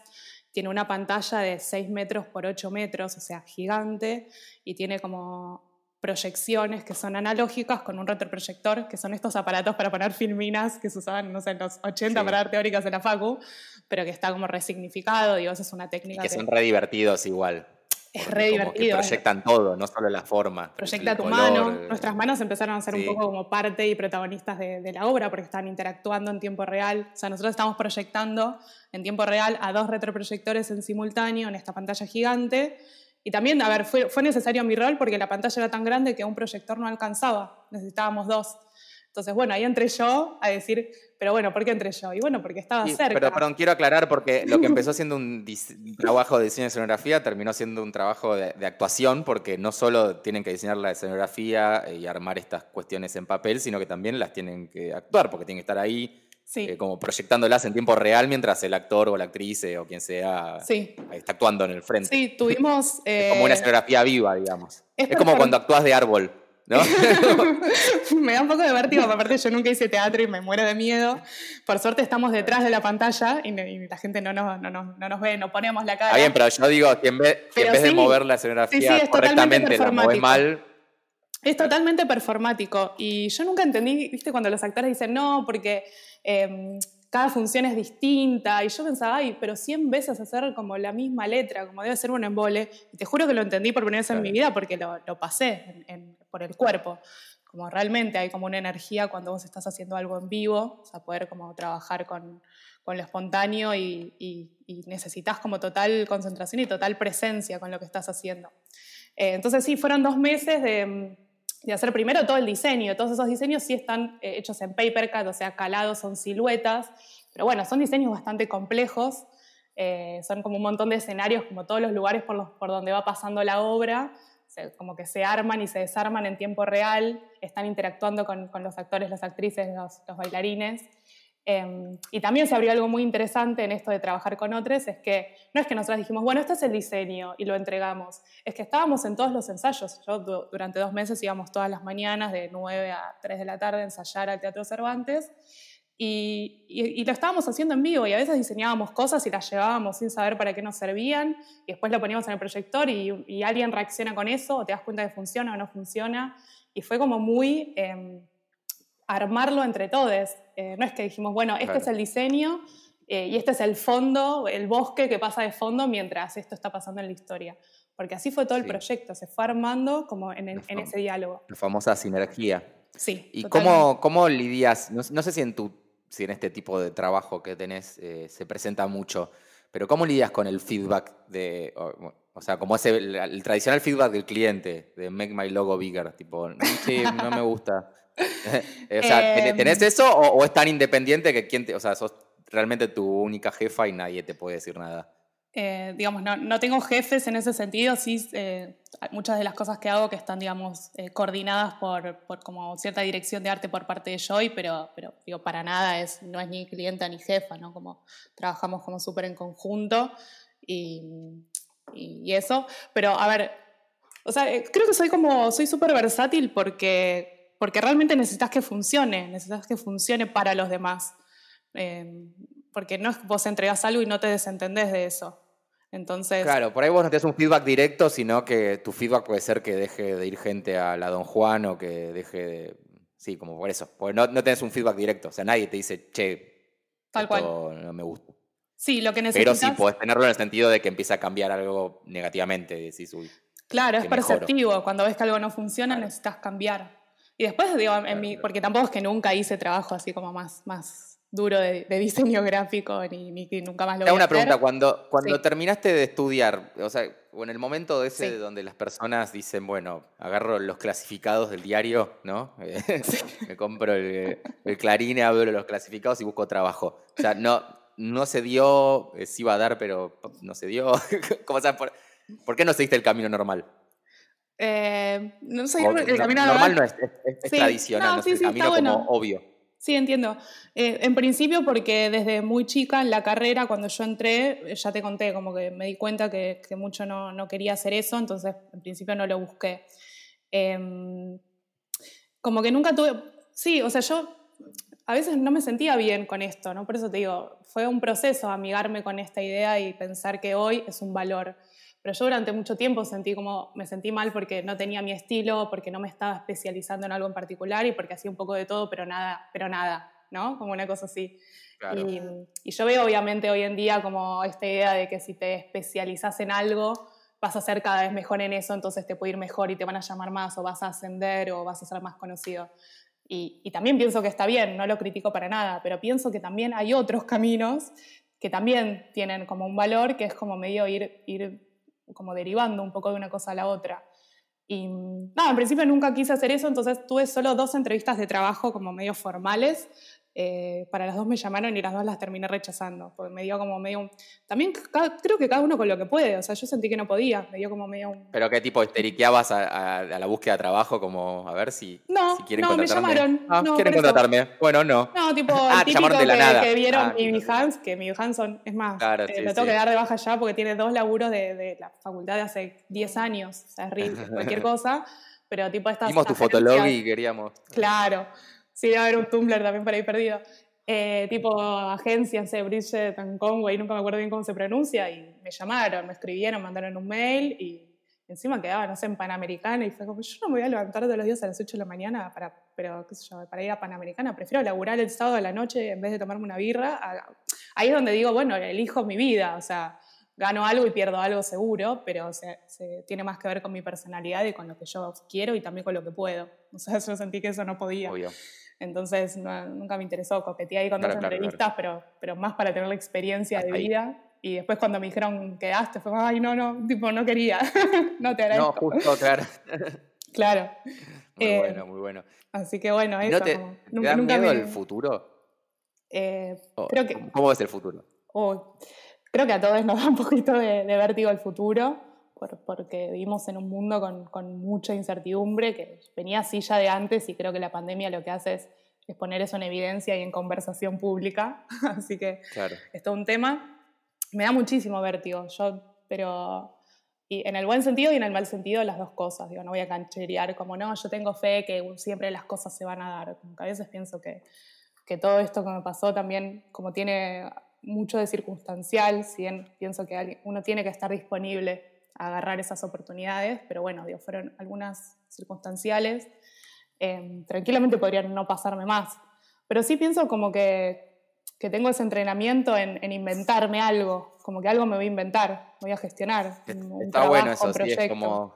Tiene una pantalla de 6 metros por 8 metros, o sea, gigante, y tiene como proyecciones que son analógicas con un retroproyector, que son estos aparatos para poner filminas que se usaban, no sé, en los 80 para dar teóricas en la Facu, pero que está como resignificado, digo, esa es una técnica. que, son re divertidos igual. Es re divertido. proyectan todo, no solo la forma. Proyecta tu mano. Nuestras manos empezaron a ser un poco como parte y protagonistas de, la obra porque están interactuando en tiempo real. O sea, nosotros estamos proyectando en tiempo real a dos retroproyectores en simultáneo en esta pantalla gigante. Y también, a ver, fue, fue necesario mi rol porque la pantalla era tan grande que un proyector no alcanzaba. Necesitábamos dos. Entonces, bueno, ahí entré yo a decir, pero bueno, ¿por qué entré yo? Y bueno, porque estaba cerca. Pero, perdón, quiero aclarar porque lo que empezó siendo un, trabajo de diseño de escenografía terminó siendo un trabajo de, actuación porque no solo tienen que diseñar la escenografía eh, y armar estas cuestiones en papel, sino que también las tienen que actuar porque tienen que estar ahí eh, como proyectándolas en tiempo real mientras el actor o la actriz eh, o quien sea está actuando en el frente. Sí, tuvimos... es como una escenografía viva, digamos. es como cuando actúas de árbol. me da un poco de vértigo, aparte yo nunca hice teatro y me muero de miedo. Por suerte estamos detrás de la pantalla y, la gente no nos, no, no nos ve, no ponemos la cara. Está bien, pero yo digo que en vez, en vez de mover la escenografía correctamente, la mueves mal. Es totalmente performático y yo nunca entendí, viste, cuando los actores dicen no, porque... Em, cada función es distinta. Y yo pensaba, ay, pero 100 veces hacer como la misma letra, como debe ser un embole. Y te juro que lo entendí por primera vez en mi vida porque lo, pasé por el cuerpo. Como realmente hay como una energía cuando vos estás haciendo algo en vivo, o sea, poder como trabajar con, con lo espontáneo y, y, necesitas como total concentración y total presencia con lo que estás haciendo. Eh, entonces sí, fueron dos meses de de hacer primero todo el diseño. Todos esos diseños sí están eh, hechos en papercut, o sea, calados, son siluetas, pero bueno, son diseños bastante complejos, eh, son como un montón de escenarios, como todos los lugares por, los, por donde va pasando la obra, como que se arman y se desarman en tiempo real, están interactuando con, con los actores, las actrices, los, bailarines. Em, y también se abrió algo muy interesante en esto de trabajar con otros, es que no es que nosotros dijimos, bueno, este es el diseño y lo entregamos, es que estábamos en todos los ensayos. Yo durante dos meses íbamos todas las mañanas de 9 a 3 de la tarde a ensayar al Teatro Cervantes y, y, lo estábamos haciendo en vivo y a veces diseñábamos cosas y las llevábamos sin saber para qué nos servían y después lo poníamos en el proyector y, y alguien reacciona con eso o te das cuenta de funciona o no funciona y fue como muy... Em, armarlo entre todos. Eh, no es que dijimos, bueno, este es el diseño eh, y este es el fondo, el bosque que pasa de fondo mientras esto está pasando en la historia. Porque así fue todo el proyecto, se fue armando como en, ese diálogo. La famosa sinergia. Sí. ¿Y cómo, cómo, lidias? No, sé si en, tu, si en este tipo de trabajo que tenés eh, se presenta mucho, pero ¿cómo lidias con el feedback de, o, sea, como ese, el, tradicional feedback del cliente, de make my logo bigger, tipo, sí, no me gusta. o sea, ¿tenés em, eso o, es tan independiente que quien te, o sea, sos realmente tu única jefa y nadie te puede decir nada? Eh, digamos, no, no, tengo jefes en ese sentido, sí, eh, muchas de las cosas que hago que están, digamos, eh, coordinadas por, por, como cierta dirección de arte por parte de Joy, pero, pero digo, para nada es, no es ni clienta ni jefa, ¿no? Como trabajamos como súper en conjunto y, y, eso, pero a ver, o sea, creo que soy como, soy súper versátil porque porque realmente necesitas que funcione, necesitas que funcione para los demás. Eh, porque no es vos entregas algo y no te desentendés de eso. Entonces, claro, por ahí vos no tienes un feedback directo, sino que tu feedback puede ser que deje de ir gente a la Don Juan o que deje de... Sí, como por eso. Porque no, no tenés un feedback directo. O sea, nadie te dice, che, Tal esto no me gusta. Sí, lo que necesitas... Pero sí, podés tenerlo en el sentido de que empieza a cambiar algo negativamente. Decís, uy. Claro, es perceptivo. Cuando ves que algo no funciona, necesitas cambiar. Y después, digo, en mi, porque tampoco es que nunca hice trabajo así como más, más duro de, diseño gráfico, ni, ni, nunca más lo voy una pregunta, cuando, cuando terminaste de estudiar, o sea, o en el momento ese donde las personas dicen, bueno, agarro los clasificados del diario, ¿no? Me compro el, el Clarín, abro los clasificados y busco trabajo. O sea, no, no se dio, eh, sí iba a dar, pero no se dio. ¿Cómo, por, por, qué no seguiste el camino normal? Eh, no sé, el camino normal. no es, es, tradicional, no, el camino como obvio. Sí, entiendo. Eh, en principio porque desde muy chica en la carrera, cuando yo entré, ya te conté, como que me di cuenta que, que mucho no, no, quería hacer eso, entonces en principio no lo busqué. Em, como que nunca tuve, sí, o sea, yo a veces no me sentía bien con esto, ¿no? Por eso te digo, fue un proceso amigarme con esta idea y pensar que hoy es un valor. Pero yo durante mucho tiempo sentí como, me sentí mal porque no tenía mi estilo, porque no me estaba especializando en algo en particular y porque hacía un poco de todo, pero nada, pero nada, ¿no? Como una cosa así. Y, yo veo obviamente hoy en día como esta idea de que si te especializas en algo, vas a ser cada vez mejor en eso, entonces te puede ir mejor y te van a llamar más o vas a ascender o vas a ser más conocido. Y, y también pienso que está bien, no lo critico para nada, pero pienso que también hay otros caminos que también tienen como un valor, que es como medio ir, ir como derivando un poco de una cosa a la otra. Y nada, en principio nunca quise hacer eso, entonces tuve solo dos entrevistas de trabajo como medio formales, eh, para las dos me llamaron y las dos las terminé rechazando, porque me dio como medio... También creo que cada uno con lo que puede, o sea, yo sentí que no podía, me dio como medio... ¿Pero qué tipo, esteriqueabas a, a, la búsqueda de trabajo como a ver si, no, si quieren no, me llamaron. Ah, no, quieren contratarme. Bueno, no. No, tipo, ah, típico de la que, nada. que vieron ah, mi Hans, que mi Hanson, es más, claro, eh, lo tengo que dar de baja ya porque tiene dos laburos de, de la facultad de hace 10 años, o sea, es cualquier cosa, pero tipo estas... Vimos tu fotolog y queríamos... Claro. Sí, debe haber un Tumblr también por ahí perdido. Eh, tipo agencias, de Bridget and Conway, nunca me acuerdo bien cómo se pronuncia, y me llamaron, me escribieron, mandaron un mail y encima quedaba, no sé, en Panamericana y fue como, yo no me voy a levantar todos los días a las 8 de la mañana para, pero, qué sé yo, para ir a Panamericana, prefiero laburar el sábado de la noche en vez de tomarme una birra. Ahí es donde digo, bueno, elijo mi vida, o sea, gano algo y pierdo algo seguro, pero se, tiene más que ver con mi personalidad y con lo que yo quiero y también con lo que puedo. O sea, yo sentí que eso no podía. Obvio. Entonces nunca me interesó, coqueteé ahí con dos entrevistas, Pero, pero más para tener la experiencia de vida. Y después cuando me dijeron quedaste, fue como, ay, no, no, tipo, no quería, no te agradezco. No, justo, claro. claro. Muy eh, bueno, muy bueno. Así que bueno, eso. ¿No te, nunca, da miedo el futuro? Eh, creo que, ¿Cómo ves el futuro? Oh, creo que a todos nos da un poquito de, de vértigo el futuro porque vivimos en un mundo con, mucha incertidumbre que venía así ya de antes y creo que la pandemia lo que hace es, poner eso en evidencia y en conversación pública, así que claro. es todo un tema. Me da muchísimo vértigo, yo, pero y en el buen sentido y en el mal sentido las dos cosas, digo, no voy a cancherear como no, yo tengo fe que siempre las cosas se van a dar, a veces pienso que, que todo esto que me pasó también como tiene mucho de circunstancial, si bien pienso que uno tiene que estar disponible agarrar esas oportunidades, pero bueno, digo, fueron algunas circunstanciales. Em, tranquilamente podrían no pasarme más. Pero sí pienso como que, que tengo ese entrenamiento en, en, inventarme algo, como que algo me voy a inventar, voy a gestionar. está bueno eso, sí, es como.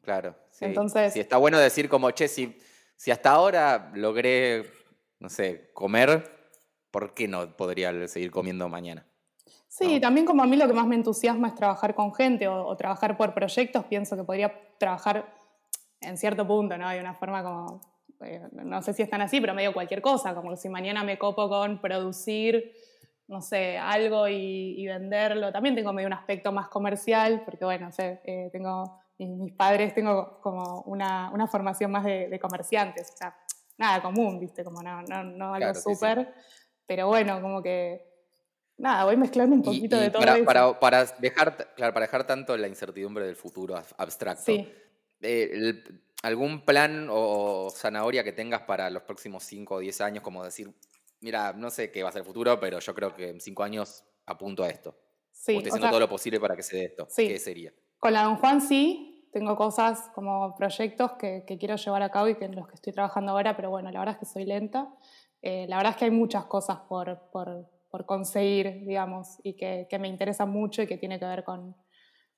Claro. Sí. Entonces, sí, está bueno decir como, che, si, si hasta ahora logré, no sé, comer, ¿por qué no podría seguir comiendo mañana? Sí, también como a mí lo que más me entusiasma es trabajar con gente o, trabajar por proyectos, pienso que podría trabajar en cierto punto, ¿no? Hay una forma como, eh, no sé si están así, pero medio cualquier cosa, como si mañana me copo con producir, no sé, algo y, venderlo. También tengo medio un aspecto más comercial, porque bueno, sé, eh, tengo, mis, padres tengo como una, una formación más de, comerciantes, o sea, nada común, ¿viste? Como no, no, no algo súper, pero bueno, como que nada, voy mezclando un poquito de todo para, eso. Para, dejar, claro, para dejar tanto la incertidumbre del futuro abstracto, eh, ¿algún plan o, zanahoria que tengas para los próximos 5 o 10 años? Como decir, mira, no sé qué va a ser el futuro, pero yo creo que en 5 años apunto a esto. Sí, estoy haciendo todo lo posible para que se dé esto. ¿Qué sería? Con la Don Juan sí, tengo cosas como proyectos que, quiero llevar a cabo y que en los que estoy trabajando ahora, pero bueno, la verdad es que soy lenta. Eh, la verdad es que hay muchas cosas por, por por conseguir, digamos, y que, me interesa mucho y que tiene que ver con,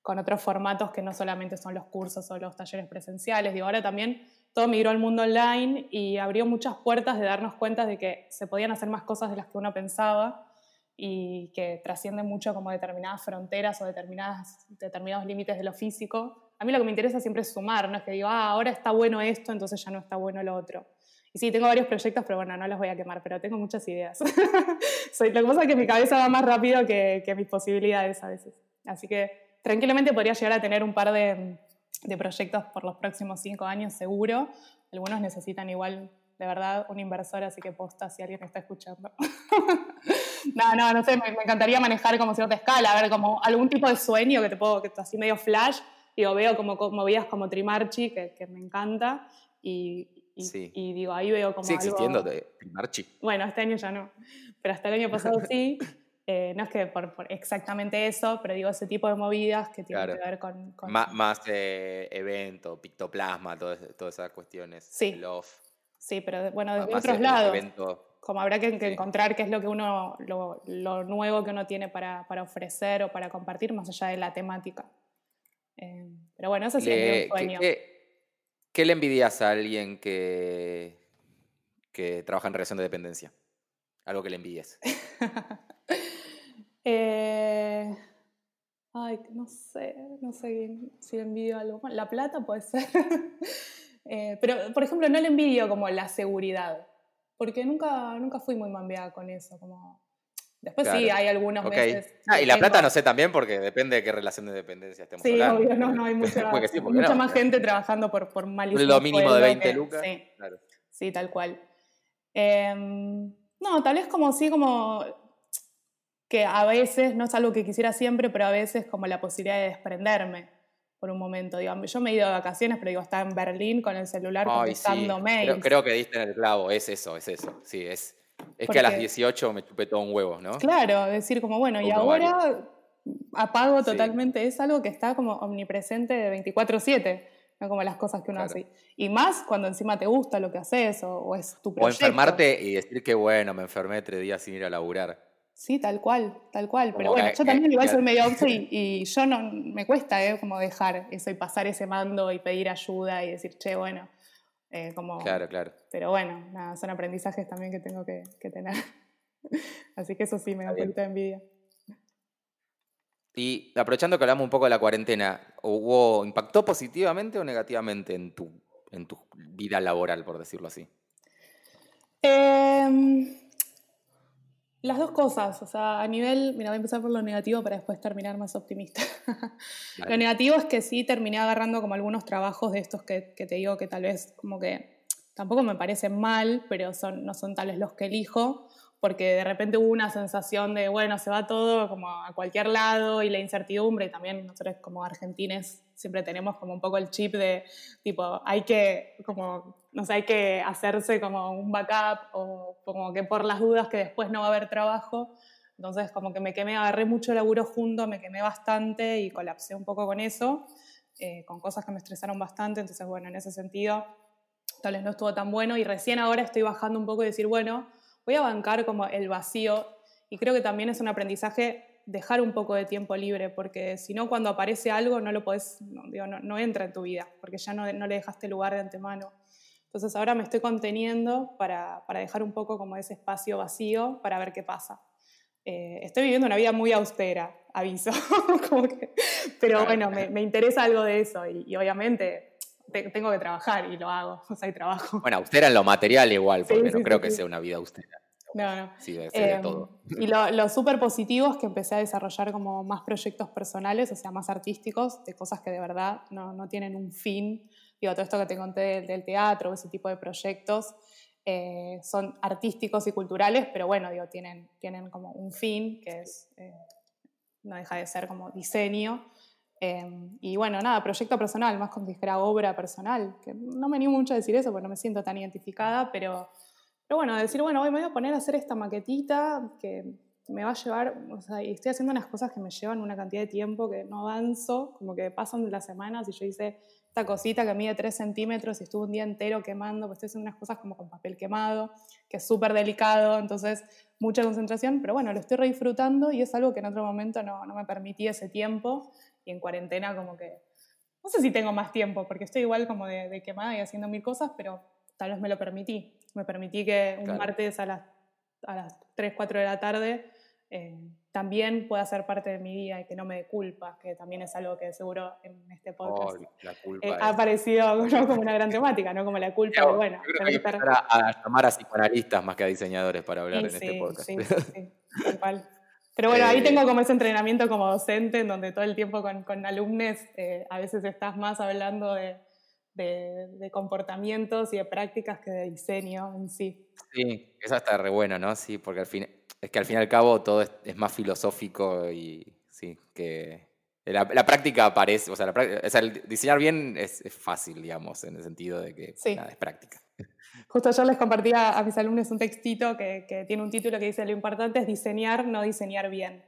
otros formatos que no solamente son los cursos o los talleres presenciales. Digo, ahora también todo migró al mundo online y abrió muchas puertas de darnos cuenta de que se podían hacer más cosas de las que uno pensaba y que trascienden mucho como determinadas fronteras o determinados límites de lo físico. A mí lo que me interesa siempre es sumar, no es que digo, ah, ahora está bueno esto, entonces ya no está bueno lo otro. Y sí, tengo varios proyectos, pero bueno, no los voy a quemar, pero tengo muchas ideas. Soy, lo que pasa es que mi cabeza va más rápido que, que mis posibilidades a veces. Así que tranquilamente podría llegar a tener un par de, de proyectos por los próximos cinco años, seguro. Algunos necesitan igual, de verdad, un inversor, así que posta si alguien está escuchando. no, no, no sé, me, encantaría manejar como cierta escala, a ver, como algún tipo de sueño que te puedo, que así medio flash, digo, veo como movidas como Trimarchi, que, que me encanta, y, y, digo, ahí veo como. Sigue existiendo Trimarchi. Bueno, este año ya no, pero hasta el año pasado sí. Eh, no es que por, exactamente eso, pero digo ese tipo de movidas que tienen que ver con... más eh, evento, pictoplasma, todas, esas cuestiones. Sí. Love. Sí, pero bueno, desde otros lados. Como habrá que, encontrar qué es lo que uno, lo, nuevo que uno tiene para, ofrecer o para compartir, más allá de la temática. Eh, pero bueno, eso sí es un sueño. ¿Qué, le envidias a alguien que, que trabaja en relación de dependencia? Algo que le envidies. Eh, ay, no sé, no sé si le envidio algo. La plata puede ser. Eh, pero, por ejemplo, no le envidio como la seguridad, porque nunca, nunca fui muy mambeada con eso. Como... Después sí, hay algunos meses. Ah, y la plata no sé también, porque depende de qué relación de dependencia estemos sí, hablando. Sí, obvio, no, no, hay mucha, mucha más gente trabajando por, por malísimo Lo mínimo de 20 lucas. Sí, sí, tal cual. Em, no, tal vez como sí, como que a veces, no es algo que quisiera siempre, pero a veces como la posibilidad de desprenderme por un momento. Digo, yo me he ido de vacaciones, pero digo, estaba en Berlín con el celular contestando mails. Creo, que diste en el clavo, es eso, es eso. Sí, es, es que a las 18 me chupé todo un huevo, ¿no? Claro, decir como, bueno, y ahora apago totalmente, es algo que está como omnipresente de 24/7. No como las cosas que uno hace. Y más cuando encima te gusta lo que haces o, es tu proyecto. O enfermarte y decir que bueno, me enfermé tres días sin ir a laburar. Sí, tal cual, tal cual. Pero bueno, yo también igual soy medio obso y, yo no, me cuesta, ¿eh? Como dejar eso y pasar ese mando y pedir ayuda y decir, che, bueno, eh, como... Claro, claro. Pero bueno, nada, son aprendizajes también que tengo que, tener. Así que eso sí me da un poquito de envidia. Y aprovechando que hablamos un poco de la cuarentena, ¿hubo, ¿impactó positivamente o negativamente en tu, en tu vida laboral, por decirlo así? Eh, las dos cosas, o sea, a nivel, mira, voy a empezar por lo negativo para después terminar más optimista. Lo negativo es que sí terminé agarrando como algunos trabajos de estos que, que, te digo que tal vez como que tampoco me parecen mal, pero son, no son tales los que elijo porque de repente hubo una sensación de, bueno, se va todo como a cualquier lado y la incertidumbre, y también nosotros como argentines siempre tenemos como un poco el chip de, tipo, hay que, como, no sé, hay que hacerse como un backup o como que por las dudas que después no va a haber trabajo. Entonces como que me quemé, agarré mucho laburo junto, me quemé bastante y colapsé un poco con eso, eh, con cosas que me estresaron bastante. Entonces, bueno, en ese sentido, tal vez no estuvo tan bueno y recién ahora estoy bajando un poco y decir, bueno, voy a bancar como el vacío y creo que también es un aprendizaje dejar un poco de tiempo libre, porque si no, cuando aparece algo no lo podés, no, digo, no, entra en tu vida, porque ya no, no, le dejaste lugar de antemano. Entonces ahora me estoy conteniendo para, para dejar un poco como ese espacio vacío para ver qué pasa. Eh, estoy viviendo una vida muy austera, aviso, pero bueno, me, me, interesa algo de eso y, y obviamente tengo que trabajar y lo hago, o sea, hay trabajo. Bueno, austera en lo material igual, porque no creo que sea una vida austera. No, no. Sí, debe ser de em, todo. Y lo, lo súper positivo es que empecé a desarrollar como más proyectos personales, o sea, más artísticos, de cosas que de verdad no, no tienen un fin. Digo, todo esto que te conté del, teatro, ese tipo de proyectos, eh, son artísticos y culturales, pero bueno, digo, tienen, tienen como un fin, que es, eh, no deja de ser como diseño. Em, y bueno, nada, proyecto personal, más como si dijera obra personal, que no me animo mucho a decir eso porque no me siento tan identificada, pero, pero bueno, decir, bueno, hoy me voy a poner a hacer esta maquetita que me va a llevar, o sea, y estoy haciendo unas cosas que me llevan una cantidad de tiempo que no avanzo, como que pasan las semanas y yo hice esta cosita que mide 3 centímetros y estuve un día entero quemando, pues estoy haciendo unas cosas como con papel quemado, que es súper delicado, entonces mucha concentración, pero bueno, lo estoy re disfrutando y es algo que en otro momento no, no me permitía ese tiempo y en cuarentena como que, no sé si tengo más tiempo, porque estoy igual como de, quemada y haciendo mil cosas, pero tal vez me lo permití. Me permití que un martes a las, a las 3, 4 de la tarde eh, también pueda ser parte de mi día y que no me dé culpa, que también es algo que seguro en este podcast eh, ha aparecido como una gran temática, ¿no? Como la culpa bueno. Yo que a, llamar a psicoanalistas más que a diseñadores para hablar en este podcast. Sí, sí, Pero bueno, ahí tengo eh, como ese entrenamiento como docente, en donde todo el tiempo con, con alumnos a veces estás más hablando de, de, de, comportamientos y de prácticas que de diseño en sí. Sí, eso está re bueno, ¿no? Sí, porque al fin, es que al fin y al cabo todo es, más filosófico y sí, que la, práctica aparece, o sea, el diseñar bien es, fácil, digamos, en el sentido de que nada, es práctica. Justo yo les compartía a mis alumnos un textito que, tiene un título que dice lo importante es diseñar, no diseñar bien,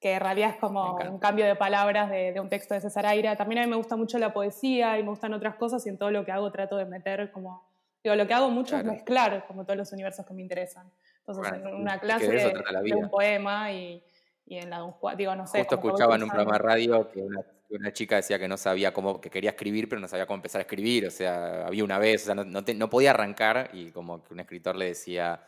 que en realidad es como un cambio de palabras de, un texto de César Aira. También a mí me gusta mucho la poesía y me gustan otras cosas y en todo lo que hago trato de meter como, digo, lo que hago mucho es mezclar como todos los universos que me interesan. Entonces, en una clase de, un poema y, en la de un digo, no sé. Justo escuchaba en un programa de radio que una, chica decía que no sabía cómo, que quería escribir, pero no sabía cómo empezar a escribir. O sea, había una vez, o sea, no, podía arrancar y como que un escritor le decía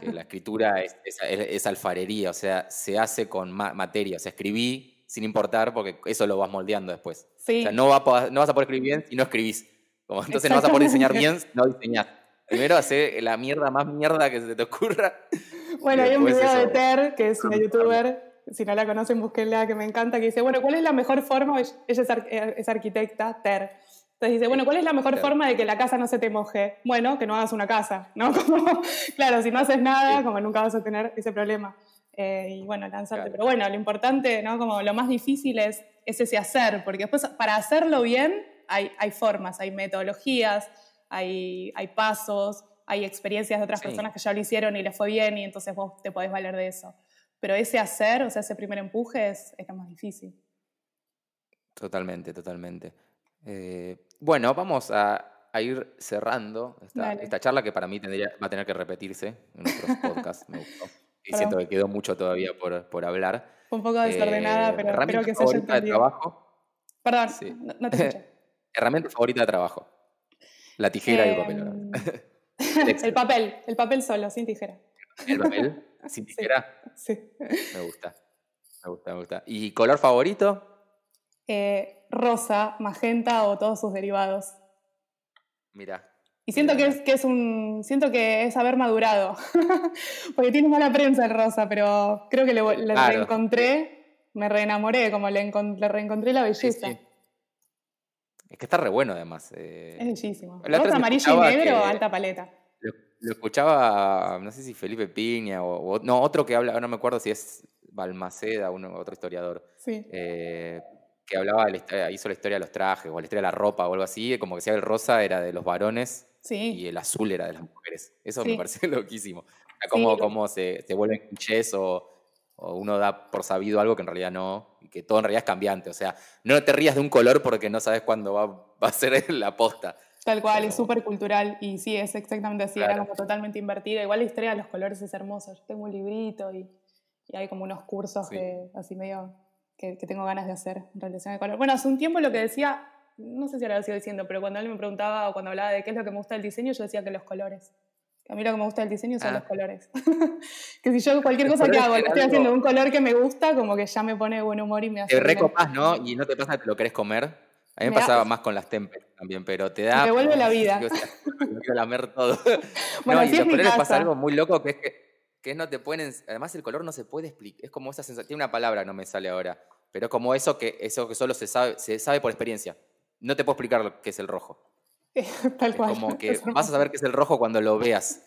que la escritura es, alfarería, o sea, se hace con materia. O sea, escribí sin importar porque eso lo vas moldeando después. O sea, no, no vas a poder escribir bien si no escribís. Como, entonces no vas a poder diseñar bien si no diseñás. Primero hacer la mierda más mierda que se te ocurra. Bueno, hay un video de Ter, que es una youtuber, si no la conocen, búsquenla, que me encanta, que dice, bueno, ¿cuál es la mejor forma? Ella eh, es, arquitecta, Ter. Entonces dice, bueno, ¿cuál es la mejor forma de que la casa no se te moje? Bueno, que no hagas una casa, ¿no? claro, si no haces nada, como nunca vas a tener ese problema. Eh, y bueno, lanzarte. Pero bueno, lo importante, ¿no? Como lo más difícil es, es ese hacer, porque después para hacerlo bien hay, hay formas, hay metodologías, hay, hay pasos, hay experiencias de otras personas que ya lo hicieron y les fue bien y entonces vos te podés valer de eso. Pero ese hacer, o sea, ese primer empuje es, es lo más difícil. Totalmente, totalmente. Eh, bueno, vamos a, ir cerrando esta, charla que para mí tendría, va a tener que repetirse en otros podcasts. me gustó. Y siento que quedó mucho todavía por, por hablar. un poco desordenada, eh, pero espero que se haya entendido. de trabajo? Perdón, no, no, te escuché. herramienta favorita de trabajo. La tijera y el papel. Em, el papel, el papel solo, sin tijera. ¿El papel? ¿Sin tijera? Sí. Me gusta. Me gusta, me gusta. ¿Y color favorito? Eh, rosa, magenta o todos sus derivados. Mira. Y siento que es, que es un. Siento que es haber madurado. Porque tiene mala prensa el rosa, pero creo que le, reencontré, me reenamoré, como le, le reencontré la belleza. Es que está re bueno además. Eh. Es bellísimo. Rosa, amarillo y negro, alta paleta. Lo, escuchaba, no sé si Felipe Piña o, no, otro que habla, no me acuerdo si es Balmaceda, uno, otro historiador. Sí. Eh, que hablaba, hizo la historia de los trajes o la historia de la ropa o algo así, como que decía el rosa era de los varones y el azul era de las mujeres. Eso me parece loquísimo. Como, como se, se vuelven clichés o, o uno da por sabido algo que en realidad no, y que todo en realidad es cambiante. O sea, no te rías de un color porque no sabes cuándo va, va a ser la posta. Tal cual, es súper cultural y sí, es exactamente así, era como totalmente invertida. Igual la historia de los colores es hermosa. Yo tengo un librito y, y hay como unos cursos que, así medio que, que, tengo ganas de hacer en relación al color. Bueno, hace un tiempo lo que decía, no sé si ahora lo sigo diciendo, pero cuando él me preguntaba o cuando hablaba de qué es lo que me gusta del diseño, yo decía que los colores. A mí lo que me gusta del diseño son ah. los colores. que si yo cualquier cosa que hago, lo estoy haciendo un color que me gusta, como que ya me pone buen humor y me hace. Te recopas, ¿no? Y no te pasa que lo querés comer. A mí me, pasaba más con las tempes también, pero te da. Me vuelve la vida. quiero lamer todo. Bueno, no, y los colores pasa algo muy loco que es que, que no te pueden. Además, el color no se puede explicar. Es como esa sensación. Tiene una palabra, no me sale ahora. Pero es como eso que, eso que solo se sabe, se sabe por experiencia. No te puedo explicar lo que es el rojo. Tal cual. como que vas a saber que es el rojo cuando lo veas.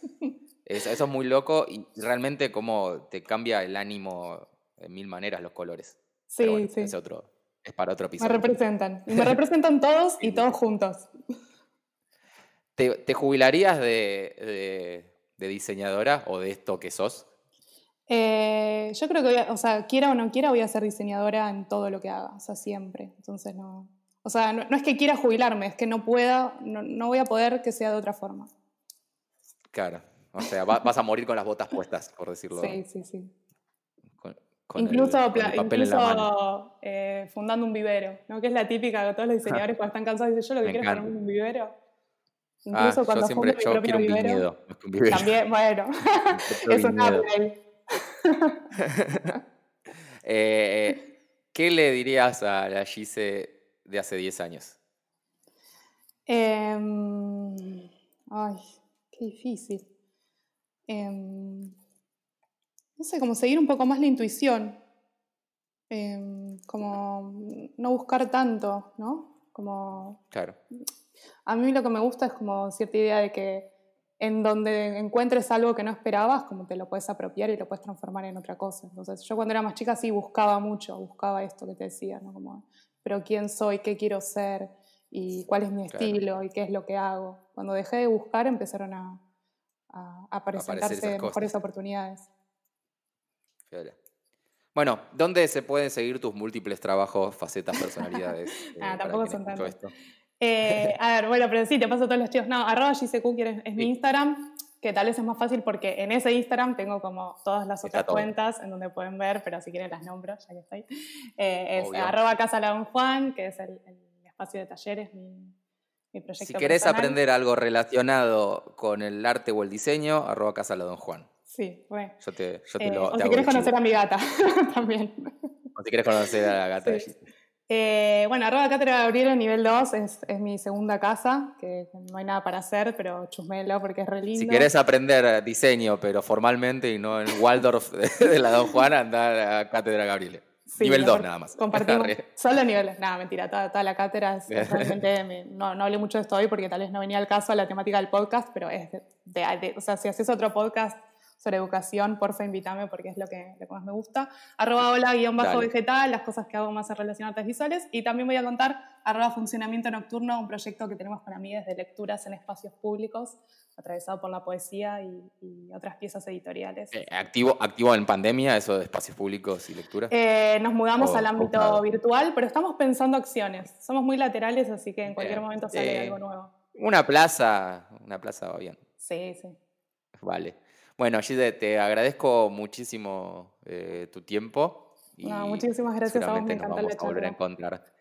Eso, es muy loco y realmente cómo te cambia el ánimo de mil maneras los colores. Sí, sí. Es, otro, es para otro episodio. Me representan. Y me representan todos y todos juntos. ¿Te, jubilarías de, diseñadora o de esto que sos? Eh, yo creo que, o sea, quiera o no quiera, voy a ser diseñadora en todo lo que haga, o sea, siempre. Entonces, no. O sea, no, es que quiera jubilarme, es que no pueda, no, no voy a poder que sea de otra forma. Claro. O sea, vas a morir con las botas puestas, por decirlo. Sí, sí, sí. incluso, incluso eh, fundando un vivero, ¿no? que es la típica de todos los diseñadores cuando están cansados dicen, yo lo que quiero es un vivero. Incluso ah, cuando yo siempre yo quiero un viñedo, También, bueno, es un eh, ¿Qué le dirías a la Gise de hace 10 años? Em, ay, qué difícil. Em, no sé, como seguir un poco más la intuición. Em, como no buscar tanto, ¿no? Como. Claro. A mí lo que me gusta es como cierta idea de que en donde encuentres algo que no esperabas, como te lo puedes apropiar y lo puedes transformar en otra cosa. Entonces, yo cuando era más chica sí buscaba mucho, buscaba esto que te decía, ¿no? Como, pero quién soy, qué quiero ser y cuál es mi estilo y qué es lo que hago. Cuando dejé de buscar empezaron a, a, presentarse mejores oportunidades. Bueno, ¿dónde se pueden seguir tus múltiples trabajos, facetas, personalidades? ah, tampoco son tantos. Eh, a ver, bueno, pero sí, te paso todos los chicos. No, arroba GCQ es, mi Instagram, que tal vez es más fácil porque en ese Instagram tengo como todas las otras cuentas en donde pueden ver, pero si quieren las nombro, ya que estoy. Eh, es arroba Casa Juan, que es el, espacio de talleres, mi, mi proyecto Si querés aprender algo relacionado con el arte o el diseño, arroba Casa Juan. Sí, bueno. Yo te, yo te eh, lo, o si quieres conocer a mi gata también. O si quieres conocer a la gata de eh, bueno, arroba Cátedra Gabriela, nivel 2, es, es, mi segunda casa, que no hay nada para hacer, pero chusmelo porque es re lindo. Si querés aprender diseño, pero formalmente y no en Waldorf de, la Don Juana, anda a Cátedra Gabriela. nivel 2 nada más. Compartimos solo niveles, nada, mentira, toda, la cátedra es, realmente, no, no, hablé mucho de esto hoy porque tal vez no venía al caso a la temática del podcast, pero es de, o sea, si haces otro podcast sobre educación, porfa, invítame porque es lo que, más me gusta. Arroba hola guion bajo vegetal, las cosas que hago más en relación a artes visuales. Y también voy a contar arroba funcionamiento nocturno, un proyecto que tenemos con amigas de lecturas en espacios públicos, atravesado por la poesía y, otras piezas editoriales. Eh, ¿activo, ¿Activo en pandemia eso de espacios públicos y lecturas? Eh, nos mudamos al ámbito virtual, pero estamos pensando acciones. Somos muy laterales, así que en cualquier momento sale eh, algo nuevo. Una plaza, una plaza va bien. Sí, sí. Vale. Bueno, Gide, te agradezco muchísimo eh, tu tiempo. muchísimas gracias a vos, me nos vamos a volver a encontrar.